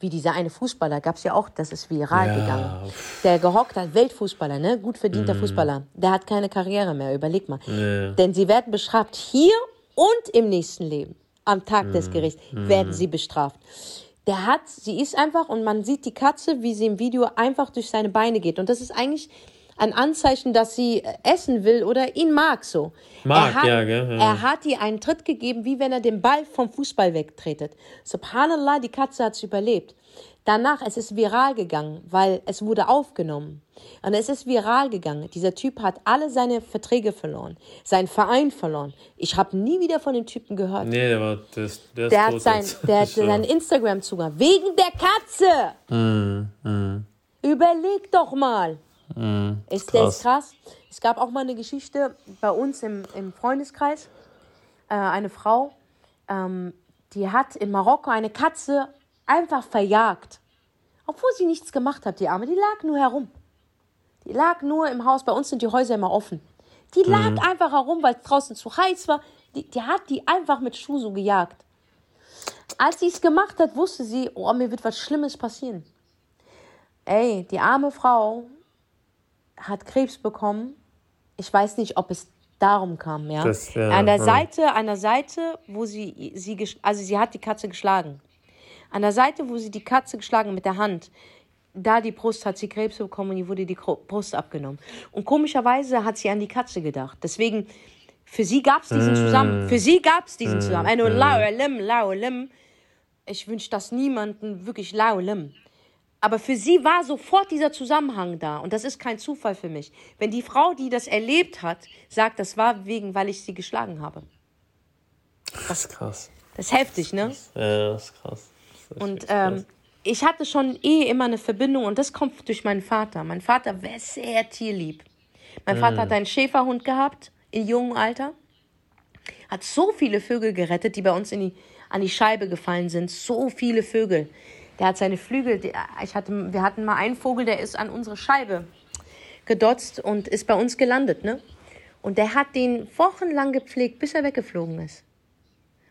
Speaker 2: wie dieser eine Fußballer, gab es ja auch, das ist viral ja. gegangen. Der gehockt hat, Weltfußballer, ne? gut verdienter mm. Fußballer, der hat keine Karriere mehr, überleg mal. Nee. Denn sie werden bestraft hier und im nächsten Leben. Am Tag mm. des Gerichts mm. werden sie bestraft. Der hat, sie ist einfach und man sieht die Katze, wie sie im Video einfach durch seine Beine geht. Und das ist eigentlich ein Anzeichen, dass sie essen will oder ihn mag so. Mag, er hat, ja, gell? Ja. Er hat ihr einen Tritt gegeben, wie wenn er den Ball vom Fußball wegtretet. Subhanallah, die Katze hat es überlebt. Danach, es ist viral gegangen, weil es wurde aufgenommen. Und es ist viral gegangen. Dieser Typ hat alle seine Verträge verloren, seinen Verein verloren. Ich habe nie wieder von dem Typen gehört. Nee, der war das, der, der hat sein, der hat [LAUGHS] seinen Instagram-Zugang wegen der Katze. Mm, mm. Überleg doch mal. Mhm, ist krass. das krass? Es gab auch mal eine Geschichte bei uns im, im Freundeskreis. Äh, eine Frau, ähm, die hat in Marokko eine Katze einfach verjagt. Obwohl sie nichts gemacht hat, die Arme. Die lag nur herum. Die lag nur im Haus. Bei uns sind die Häuser immer offen. Die lag mhm. einfach herum, weil es draußen zu heiß war. Die, die hat die einfach mit Schuh so gejagt. Als sie es gemacht hat, wusste sie, oh, mir wird was Schlimmes passieren. Ey, die arme Frau hat Krebs bekommen. Ich weiß nicht, ob es darum kam, ja. Das, ja an der ja. Seite, an der Seite, wo sie sie also sie hat die Katze geschlagen. An der Seite, wo sie die Katze geschlagen mit der Hand, da die Brust hat sie Krebs bekommen und ihr wurde die Brust abgenommen. Und komischerweise hat sie an die Katze gedacht. Deswegen für sie gab es diesen zusammen. Für sie gab es diesen zusammen. Ich wünsche das niemanden wirklich laulim. Aber für sie war sofort dieser Zusammenhang da. Und das ist kein Zufall für mich. Wenn die Frau, die das erlebt hat, sagt, das war wegen, weil ich sie geschlagen habe.
Speaker 1: Das ist krass.
Speaker 2: Das ist heftig, ne?
Speaker 1: Ja, das ist krass. Das ist
Speaker 2: und ähm, ich hatte schon eh immer eine Verbindung und das kommt durch meinen Vater. Mein Vater war sehr tierlieb. Mein mm. Vater hat einen Schäferhund gehabt, in jungem Alter. Hat so viele Vögel gerettet, die bei uns in die, an die Scheibe gefallen sind. So viele Vögel. Der hat seine Flügel, ich hatte, wir hatten mal einen Vogel, der ist an unsere Scheibe gedotzt und ist bei uns gelandet, ne? Und der hat den wochenlang gepflegt, bis er weggeflogen ist.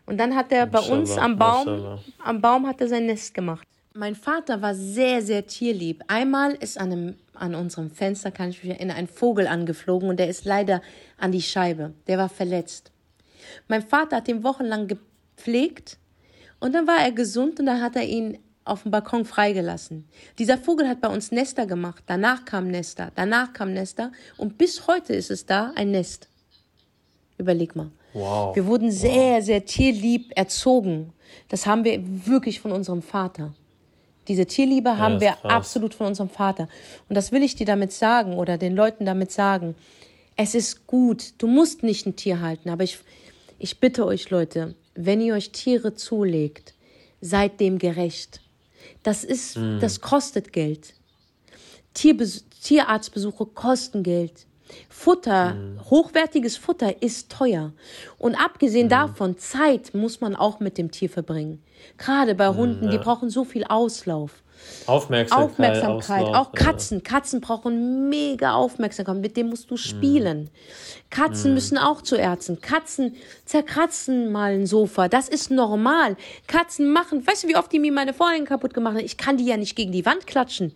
Speaker 2: Und dann hat er bei uns am Baum, am Baum hat er sein Nest gemacht. Mein Vater war sehr, sehr tierlieb. Einmal ist an, einem, an unserem Fenster, kann ich mich erinnern, ein Vogel angeflogen und der ist leider an die Scheibe. Der war verletzt. Mein Vater hat ihn wochenlang gepflegt und dann war er gesund und dann hat er ihn auf dem Balkon freigelassen. Dieser Vogel hat bei uns Nester gemacht. Danach kam Nester, danach kam Nester und bis heute ist es da ein Nest. Überleg mal. Wow. Wir wurden sehr, wow. sehr tierlieb erzogen. Das haben wir wirklich von unserem Vater. Diese Tierliebe haben ja, wir krass. absolut von unserem Vater. Und das will ich dir damit sagen oder den Leuten damit sagen. Es ist gut. Du musst nicht ein Tier halten. Aber ich, ich bitte euch, Leute, wenn ihr euch Tiere zulegt, seid dem gerecht. Das ist, mhm. das kostet Geld. Tierbes Tierarztbesuche kosten Geld. Futter, hochwertiges Futter ist teuer. Und abgesehen davon, Zeit muss man auch mit dem Tier verbringen. Gerade bei Hunden, die brauchen so viel Auslauf.
Speaker 1: Aufmerksamkeit.
Speaker 2: Aufmerksamkeit.
Speaker 1: Auslauf,
Speaker 2: Auch Katzen. Katzen brauchen mega Aufmerksamkeit. Mit dem musst du spielen. Katzen müssen auch zu Ärzten. Katzen zerkratzen mal ein Sofa. Das ist normal. Katzen machen, weißt du, wie oft die mir meine Vorhänge kaputt gemacht haben? Ich kann die ja nicht gegen die Wand klatschen.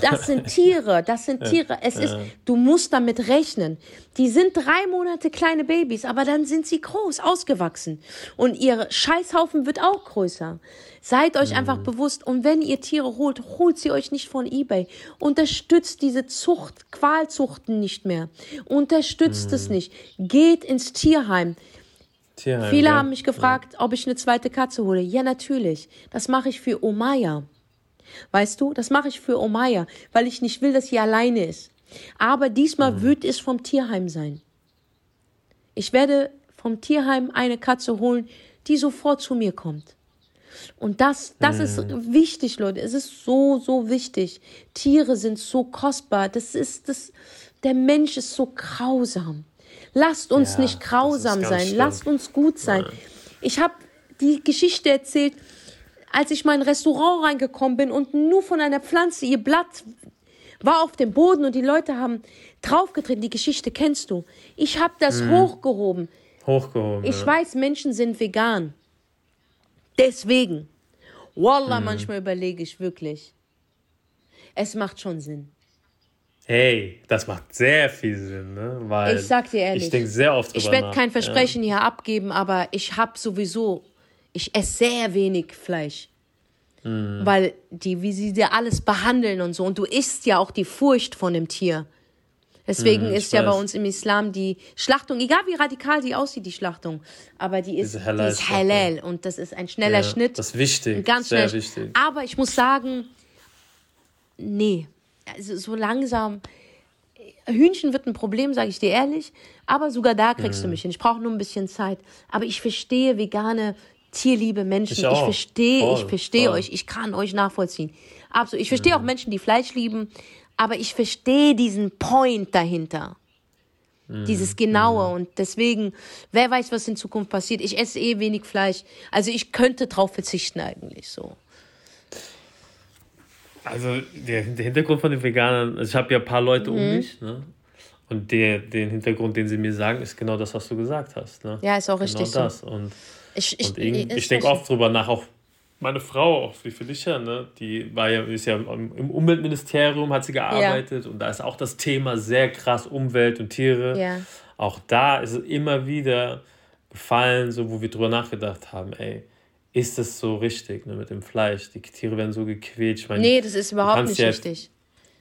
Speaker 2: Das sind Tiere, das sind Tiere. Es ist, du musst damit rechnen. Die sind drei Monate kleine Babys, aber dann sind sie groß, ausgewachsen. Und ihr Scheißhaufen wird auch größer. Seid euch einfach bewusst. Und wenn ihr Tiere holt, holt sie euch nicht von eBay. Unterstützt diese Zucht, Qualzuchten nicht mehr. Unterstützt es nicht. Geht ins Tierheim.
Speaker 1: Tierheim,
Speaker 2: Viele
Speaker 1: ja.
Speaker 2: haben mich gefragt, ob ich eine zweite Katze hole. Ja, natürlich. Das mache ich für Omaya. Weißt du, das mache ich für Omaya, weil ich nicht will, dass sie alleine ist. Aber diesmal wird es vom Tierheim sein. Ich werde vom Tierheim eine Katze holen, die sofort zu mir kommt. Und das, das ist wichtig, Leute. Es ist so, so wichtig. Tiere sind so kostbar. Das ist das, der Mensch ist so grausam. Lasst uns
Speaker 1: Ja,
Speaker 2: nicht grausam sein.
Speaker 1: schlimm.
Speaker 2: Lasst uns gut sein. Ich habe die Geschichte erzählt, als ich mal in ein Restaurant reingekommen bin und nur von einer Pflanze, ihr Blatt war auf dem Boden und die Leute haben draufgetreten. Die Geschichte kennst du. Ich habe das hochgehoben.
Speaker 1: Hochgehoben.
Speaker 2: Ich
Speaker 1: ja.
Speaker 2: weiß, Menschen sind vegan. Deswegen. Wallah, manchmal überlege ich wirklich. Es macht schon Sinn.
Speaker 1: Hey, das macht sehr viel Sinn, ne? Weil
Speaker 2: Ich sag dir ehrlich.
Speaker 1: Ich denke sehr oft drüber
Speaker 2: Ich werde kein Versprechen hier abgeben, aber ich habe sowieso, ich esse sehr wenig Fleisch.
Speaker 1: Mhm.
Speaker 2: Weil die, wie sie dir alles behandeln und so. Und du isst ja auch die Furcht von dem Tier. Deswegen
Speaker 1: Mhm,
Speaker 2: ist ja bei uns im Islam die Schlachtung, egal wie radikal die aussieht, die Schlachtung, aber die ist,
Speaker 1: Diese
Speaker 2: die ist halal und das ist ein schneller
Speaker 1: Ja,
Speaker 2: Schnitt.
Speaker 1: Das ist wichtig.
Speaker 2: Ganz
Speaker 1: sehr
Speaker 2: schnell.
Speaker 1: wichtig.
Speaker 2: Aber ich muss sagen, nee. Also so langsam. Hühnchen wird ein Problem, sage ich dir ehrlich. Aber sogar da kriegst
Speaker 1: Mhm.
Speaker 2: du mich hin. Ich brauche nur ein bisschen Zeit. Aber ich verstehe vegane, tierliebe Menschen.
Speaker 1: Ich
Speaker 2: verstehe, ich verstehe euch. Ich kann euch nachvollziehen. Absolut. Ich verstehe
Speaker 1: Mhm.
Speaker 2: auch Menschen, die Fleisch lieben. Aber ich verstehe diesen Point dahinter.
Speaker 1: Mhm.
Speaker 2: Dieses Genaue. Und deswegen, wer weiß, was in Zukunft passiert. Ich esse eh wenig Fleisch. Also ich könnte drauf verzichten eigentlich so.
Speaker 1: Also der, der Hintergrund von den Veganern, also ich habe ja ein paar Leute
Speaker 2: Mhm.
Speaker 1: um mich, ne? Und der, den Hintergrund, den sie mir sagen, ist genau das, was du gesagt hast. Ne?
Speaker 2: Ja, ist auch richtig
Speaker 1: genau
Speaker 2: so.
Speaker 1: das. Und,
Speaker 2: Ich, ich, ist
Speaker 1: ich denke oft drüber nach, auch meine Frau, auch wie Felicia, ne? die war ja, ist ja im Umweltministerium, hat sie gearbeitet und da ist auch das Thema sehr krass Umwelt und Tiere.
Speaker 2: Ja.
Speaker 1: Auch da ist es immer wieder gefallen, so wo wir drüber nachgedacht haben, ey, ist das so richtig ne, mit dem Fleisch? Die Tiere werden so gequält. Ich meine,
Speaker 2: Nee, das ist überhaupt nicht
Speaker 1: ja-
Speaker 2: richtig.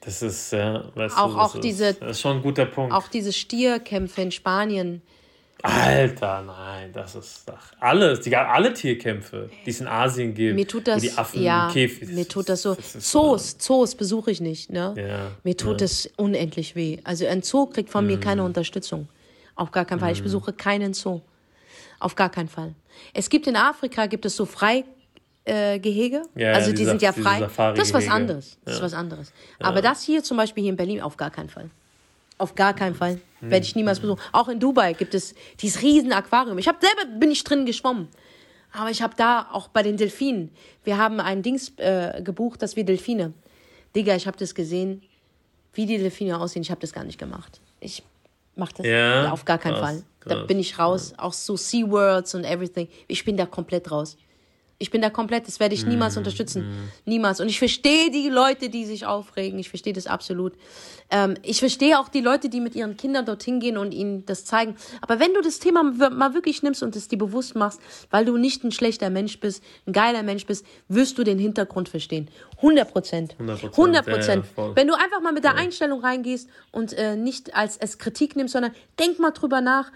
Speaker 1: das ist, ja, weißt
Speaker 2: Auch-
Speaker 1: du, das
Speaker 2: auch
Speaker 1: ist,
Speaker 2: diese-
Speaker 1: Das ist schon ein guter Punkt.
Speaker 2: Auch diese Stierkämpfe in Spanien.
Speaker 1: Alter, nein, das ist ach, alles, die alle Tierkämpfe, die es in Asien gibt.
Speaker 2: Mir tut
Speaker 1: wo
Speaker 2: das,
Speaker 1: die Affen
Speaker 2: ja,
Speaker 1: Käfig.
Speaker 2: mir tut das so.
Speaker 1: ist,
Speaker 2: Zoos, Zoos besuche ich nicht, ne?
Speaker 1: Ja,
Speaker 2: Mir tut
Speaker 1: ja.
Speaker 2: das unendlich weh. Also ein Zoo kriegt von mir
Speaker 1: Mhm.
Speaker 2: keine Unterstützung. Auf gar keinen Fall. Ich besuche keinen Zoo. Auf gar keinen Fall. Es gibt in Afrika, gibt es so Freigehege. Äh, Gehege.
Speaker 1: Ja,
Speaker 2: also die
Speaker 1: diese-
Speaker 2: sind ja frei. Das ist was anderes. Das ist was anderes. Aber das hier zum Beispiel hier in Berlin auf gar keinen Fall. Auf gar keinen Fall. Werde ich niemals besuchen. Auch in Dubai gibt es dieses riesen Aquarium. Ich habe selber bin ich drin geschwommen. Aber ich habe da auch bei den Delfinen. Wir haben ein Dings äh, gebucht, dass wir Delfine. Digga, ich habe das gesehen, wie die Delfine aussehen. Ich habe das gar nicht gemacht. Ich mache das
Speaker 1: Ja,
Speaker 2: auf gar keinen
Speaker 1: krass,
Speaker 2: Fall. Da
Speaker 1: krass,
Speaker 2: bin ich raus. Auch so SeaWorlds und everything. Ich bin da komplett raus. Ich bin da komplett, das werde ich
Speaker 1: Mm,
Speaker 2: niemals unterstützen. Niemals. Und ich verstehe die Leute, die sich aufregen. Ich verstehe das absolut. Ähm, ich verstehe auch die Leute, die mit ihren Kindern dorthin gehen und ihnen das zeigen. Aber wenn du das Thema mal wirklich nimmst und es dir bewusst machst, weil du nicht ein schlechter Mensch bist, ein geiler Mensch bist, wirst du den Hintergrund verstehen. 100 Prozent.
Speaker 1: 100%,
Speaker 2: 100
Speaker 1: ja, ja,
Speaker 2: Prozent.
Speaker 1: voll.
Speaker 2: Wenn du einfach mal mit der Einstellung reingehst und äh, nicht als es Kritik nimmst, sondern denk mal drüber nach,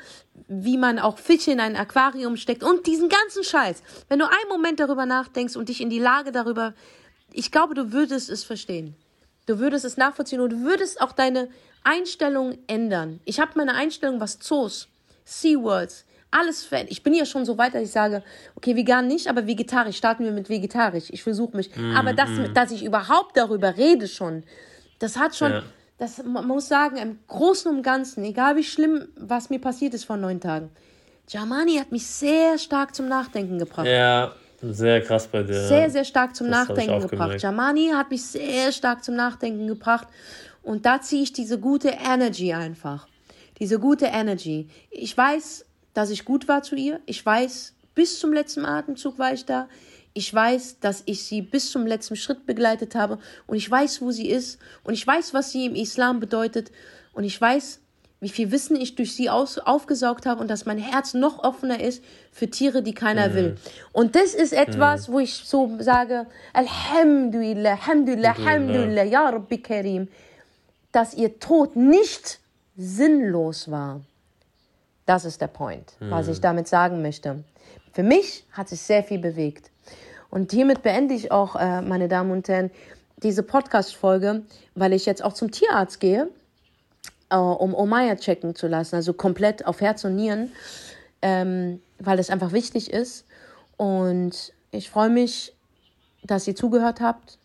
Speaker 2: wie man auch Fische in ein Aquarium steckt und diesen ganzen Scheiß. Wenn du einen Moment darüber nachdenkst und dich in die Lage darüber, ich glaube, du würdest es verstehen. Du würdest es nachvollziehen und du würdest auch deine Einstellung ändern. Ich habe meine Einstellung, was Zoos, SeaWorlds, alles verändert. Ich bin ja schon so weit, dass ich sage, okay, vegan nicht, aber vegetarisch, starten wir mit vegetarisch. Ich versuche mich.
Speaker 1: Mhm,
Speaker 2: aber das, dass ich überhaupt darüber rede schon, das hat schon,
Speaker 1: Ja.
Speaker 2: das, man muss sagen, im Großen und Ganzen, egal wie schlimm, was mir passiert ist vor neun Tagen, Jamani hat mich sehr stark zum Nachdenken gebracht.
Speaker 1: Ja, sehr krass bei dir.
Speaker 2: Sehr, sehr stark zum das Nachdenken gebracht. Jamani hat mich sehr stark zum Nachdenken gebracht. Und da ziehe ich diese gute Energy einfach. Diese gute Energy. Ich weiß, dass ich gut war zu ihr. Ich weiß, bis zum letzten Atemzug war ich da. Ich weiß, dass ich sie bis zum letzten Schritt begleitet habe. Und ich weiß, wo sie ist. Und ich weiß, was sie im Islam bedeutet. Und ich weiß, wie viel Wissen ich durch sie aus, aufgesaugt habe und dass mein Herz noch offener ist für Tiere, die keiner mhm. will. Und das ist etwas, mhm. wo ich so sage, Alhamdulillah, Alhamdulillah, Alhamdulillah, Ya Rabbi Karim, dass ihr Tod nicht sinnlos war. Das ist der Point, mhm. was ich damit sagen möchte. Für mich hat sich sehr viel bewegt. Und hiermit beende ich auch, äh, meine Damen und Herren, diese Podcast-Folge, weil ich jetzt auch zum Tierarzt gehe äh, um Omaya checken zu lassen, also komplett auf Herz und Nieren, ähm, weil das einfach wichtig ist. Und ich freue mich, dass ihr zugehört habt.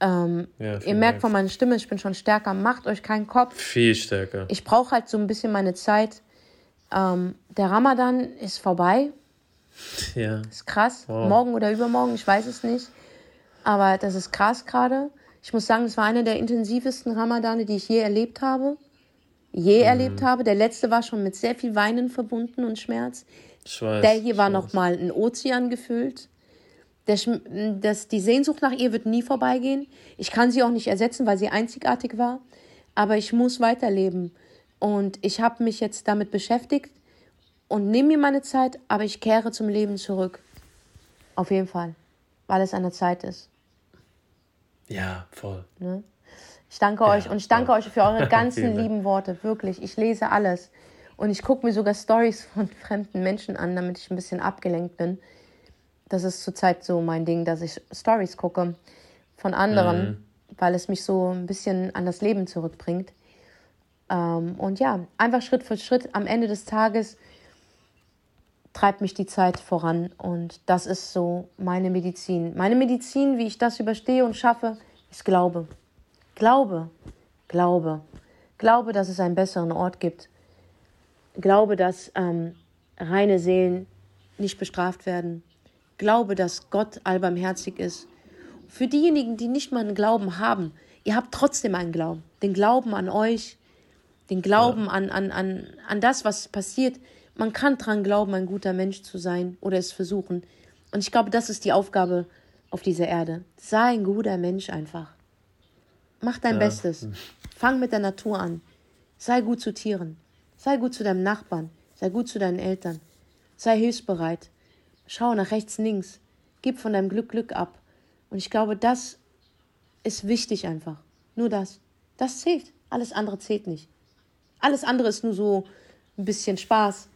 Speaker 2: Ähm, ja, ihr merkt Dank. von meiner Stimme, ich bin schon stärker. Macht euch keinen Kopf.
Speaker 1: Viel stärker.
Speaker 2: Ich brauche halt so ein bisschen meine Zeit. Ähm, der Ramadan ist vorbei. Ja. Ist krass. Wow. Morgen oder übermorgen, ich weiß es nicht. Aber das ist krass gerade. Ich muss sagen, es war einer der intensivsten Ramadane, die ich je erlebt habe je mhm. erlebt habe. Der letzte war schon mit sehr viel Weinen verbunden und Schmerz. Ich weiß, der hier war nochmal ein Ozean gefüllt. Der, das, die Sehnsucht nach ihr wird nie vorbeigehen. Ich kann sie auch nicht ersetzen, weil sie einzigartig war. Aber ich muss weiterleben. Und ich habe mich jetzt damit beschäftigt und nehme mir meine Zeit, aber ich kehre zum Leben zurück. Auf jeden Fall. Weil es an der Zeit ist.
Speaker 1: Ja, voll. Ne?
Speaker 2: Ich danke ja, euch und ich danke euch für eure [LAUGHS] ganzen lieben Worte. Wirklich. Ich lese alles. Und ich gucke mir sogar Stories von [LAUGHS] fremden Menschen an, damit ich ein bisschen abgelenkt bin. Das ist zurzeit so mein Ding, dass ich Stories gucke von anderen, mhm. weil es mich so ein bisschen an das Leben zurückbringt. Ähm, und ja, einfach Schritt für Schritt am Ende des Tages treibt mich die Zeit voran. Und das ist so meine Medizin. Meine Medizin, wie ich das überstehe und schaffe, ist Glaube. Glaube, glaube, glaube, dass es einen besseren Ort gibt. Glaube, dass ähm, reine Seelen nicht bestraft werden. Glaube, dass Gott allbarmherzig ist. Für diejenigen, die nicht mal einen Glauben haben, ihr habt trotzdem einen Glauben. Den Glauben an euch, den Glauben ja. an, an, an, an das, was passiert. Man kann dran glauben, ein guter Mensch zu sein oder es versuchen. Und ich glaube, das ist die Aufgabe auf dieser Erde. Sei ein guter Mensch einfach. Mach dein ja. Bestes. Fang mit der Natur an. Sei gut zu Tieren. Sei gut zu deinem Nachbarn. Sei gut zu deinen Eltern. Sei hilfsbereit. Schau nach rechts, links. Gib von deinem Glück Glück ab. Und ich glaube, das ist wichtig einfach. Nur das. Das zählt. Alles andere zählt nicht. Alles andere ist nur so ein bisschen Spaß.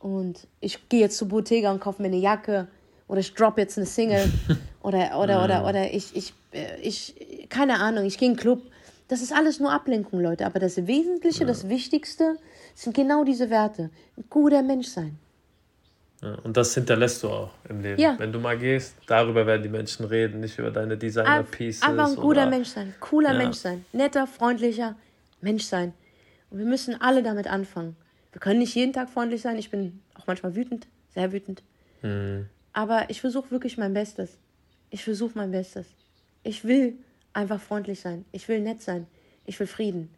Speaker 2: Und ich gehe jetzt zu Bottega und kaufe mir eine Jacke. Oder ich drop jetzt eine Single. [LAUGHS] oder, oder, oder, oder ich, ich, äh, ich, keine Ahnung, ich gehe in den Club. Das ist alles nur Ablenkung, Leute. Aber das Wesentliche, ja. das Wichtigste sind genau diese Werte. Ein guter Mensch sein.
Speaker 1: Ja, und das hinterlässt du auch im Leben. Ja. Wenn du mal gehst, darüber werden die Menschen reden, nicht über deine Designer-Pieces.
Speaker 2: Einfach ein guter Mensch sein, cooler. Mensch sein, netter, freundlicher Mensch sein. Und wir müssen alle damit anfangen. Wir können nicht jeden Tag freundlich sein. Ich bin auch manchmal wütend, sehr wütend. Mhm. Aber ich versuche wirklich mein Bestes. Ich versuche mein Bestes. Ich will einfach freundlich sein. Ich will nett sein. Ich will Frieden.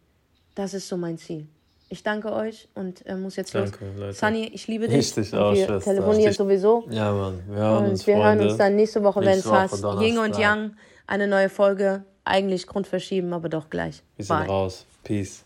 Speaker 2: Das ist so mein Ziel. Ich danke euch und äh, muss jetzt danke, los. Leute. Sunny, ich liebe dich. Ich dich auch, wir Schwester. telefonieren ich sowieso. Ja, Mann. Wir hören und uns, wir Freunde. hören uns dann nächste Woche, wenn es heißt Ying und Yang. Eine neue Folge. Eigentlich Grund verschieben, aber doch gleich.
Speaker 1: Wir sind Bye. raus. Peace.